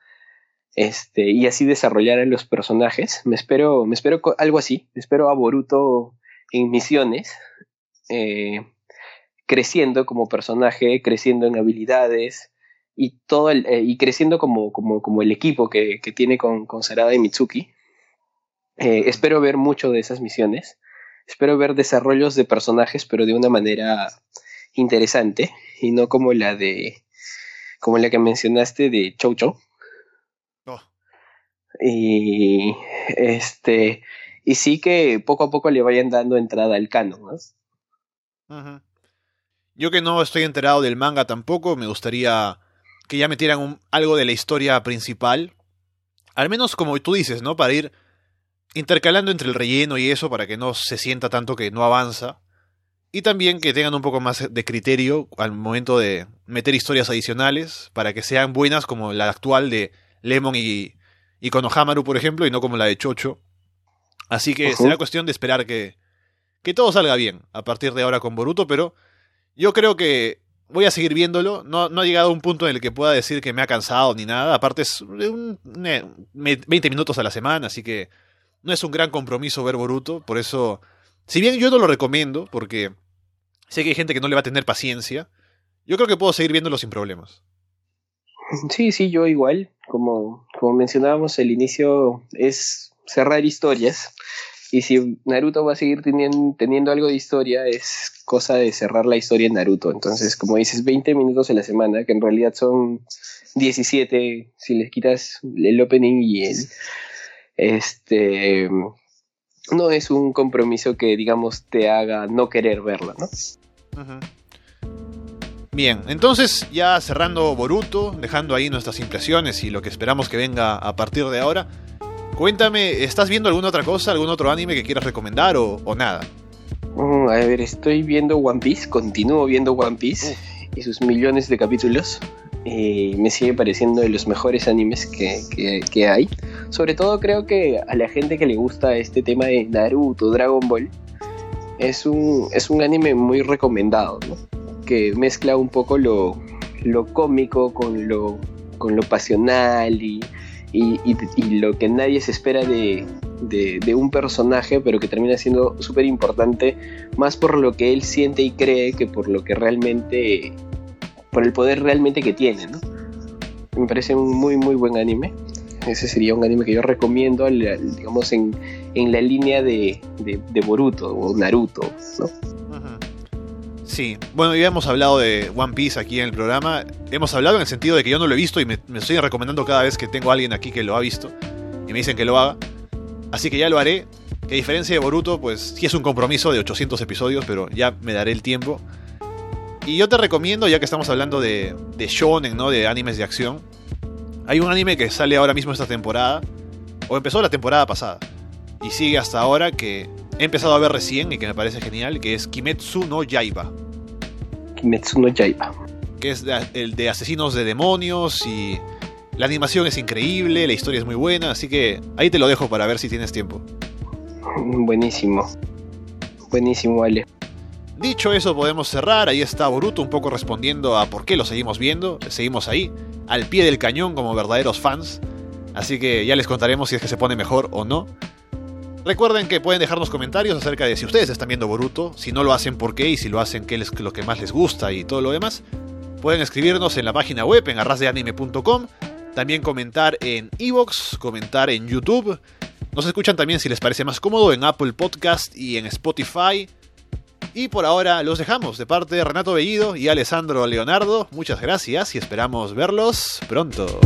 Speaker 2: este y así desarrollar a los personajes. Me espero me espero algo así. Me espero a Boruto en misiones eh, creciendo como personaje creciendo en habilidades y todo el, eh, y creciendo como, como, como, el equipo que, que tiene con, con, Sarada y Mitsuki. Eh, espero ver mucho de esas misiones. Espero ver desarrollos de personajes, pero de una manera interesante y no como la de como la que mencionaste de Chow Chow. Oh. Y este y sí que poco a poco le vayan dando entrada al canon, ¿no?
Speaker 1: Yo que no estoy enterado del manga tampoco, me gustaría que ya metieran algo de la historia principal. Al menos como tú dices, ¿no? Para ir intercalando entre el relleno y eso, para que no se sienta tanto que no avanza. Y también que tengan un poco más de criterio al momento de meter historias adicionales, para que sean buenas como la actual de Lemon y, y Konohamaru, por ejemplo, y no como la de Chocho. Así que será cuestión de esperar que, que todo salga bien a partir de ahora con Boruto, pero yo creo que voy a seguir viéndolo. No, ha llegado a un punto en el que pueda decir que me ha cansado ni nada. Aparte es un, 20 minutos a la semana, así que no es un gran compromiso ver Boruto. Por eso, si bien yo no lo recomiendo, porque sé que hay gente que no le va a tener paciencia, yo creo que puedo seguir viéndolo sin problemas.
Speaker 2: Sí, sí, yo igual. Como, como mencionábamos, el inicio es cerrar historias. Y si Naruto va a seguir teniendo, algo de historia, es cosa de cerrar la historia en Naruto. Entonces, como dices, 20 minutos en la semana, que en realidad son 17 si les quitas el opening y el... Este... No es un compromiso que, digamos, te haga no querer verla, ¿no?
Speaker 1: Bien, entonces ya cerrando Boruto, dejando ahí nuestras impresiones y lo que esperamos que venga a partir de ahora, Cuéntame, ¿estás viendo alguna otra cosa, algún otro anime que quieras recomendar o, nada?
Speaker 2: Mm, a ver, estoy viendo One Piece, continúo viendo One Piece y sus millones de capítulos. Y me sigue pareciendo de los mejores animes que, que, hay. Sobre todo creo que a la gente que le gusta este tema de Naruto, Dragon Ball, es un, es un anime muy recomendado, ¿no? Que mezcla un poco lo, lo cómico con lo, con lo pasional y y, lo que nadie se espera de, un personaje, pero que termina siendo súper importante, más por lo que él siente y cree que por lo que realmente, por el poder realmente que tiene. Me parece un muy, muy buen anime. Ese sería un anime que yo recomiendo, digamos, en, en la línea de, de, Boruto o Naruto, ¿no?
Speaker 1: Sí, bueno, ya hemos hablado de One Piece aquí en el programa. Hemos hablado en el sentido de que yo no lo he visto y me, estoy recomendando cada vez que tengo a alguien aquí que lo ha visto y me dicen que lo haga. Así que ya lo haré. Que a diferencia de Boruto, pues sí es un compromiso de 800 episodios, pero ya me daré el tiempo. Y yo te recomiendo, ya que estamos hablando de, de shonen, ¿no? De animes de acción. Hay un anime que sale ahora mismo esta temporada, o empezó la temporada pasada, y sigue hasta ahora, que he empezado a ver recién y que me parece genial, que es Kimetsu no Yaiba.
Speaker 2: Kimetsu no Yaiba.
Speaker 1: Que es el de asesinos de demonios y la animación es increíble, la historia es muy buena, así que ahí te lo dejo para ver si tienes tiempo.
Speaker 2: Buenísimo. Buenísimo, Ale.
Speaker 1: Dicho eso, podemos cerrar. Ahí está Boruto un poco respondiendo a por qué lo seguimos viendo. Seguimos ahí, al pie del cañón como verdaderos fans. Así que ya les contaremos si es que se pone mejor o no. Recuerden que pueden dejarnos comentarios acerca de si ustedes están viendo Boruto, si no lo hacen por qué y si lo hacen qué es lo que más les gusta y todo lo demás. Pueden escribirnos en la página web en arrasdeanime.com, también comentar en Evox, comentar en YouTube. Nos escuchan también si les parece más cómodo en Apple Podcast y en Spotify. Y por ahora los dejamos de parte de Renato Bellido y Alessandro Leonardo. Muchas gracias y esperamos verlos pronto.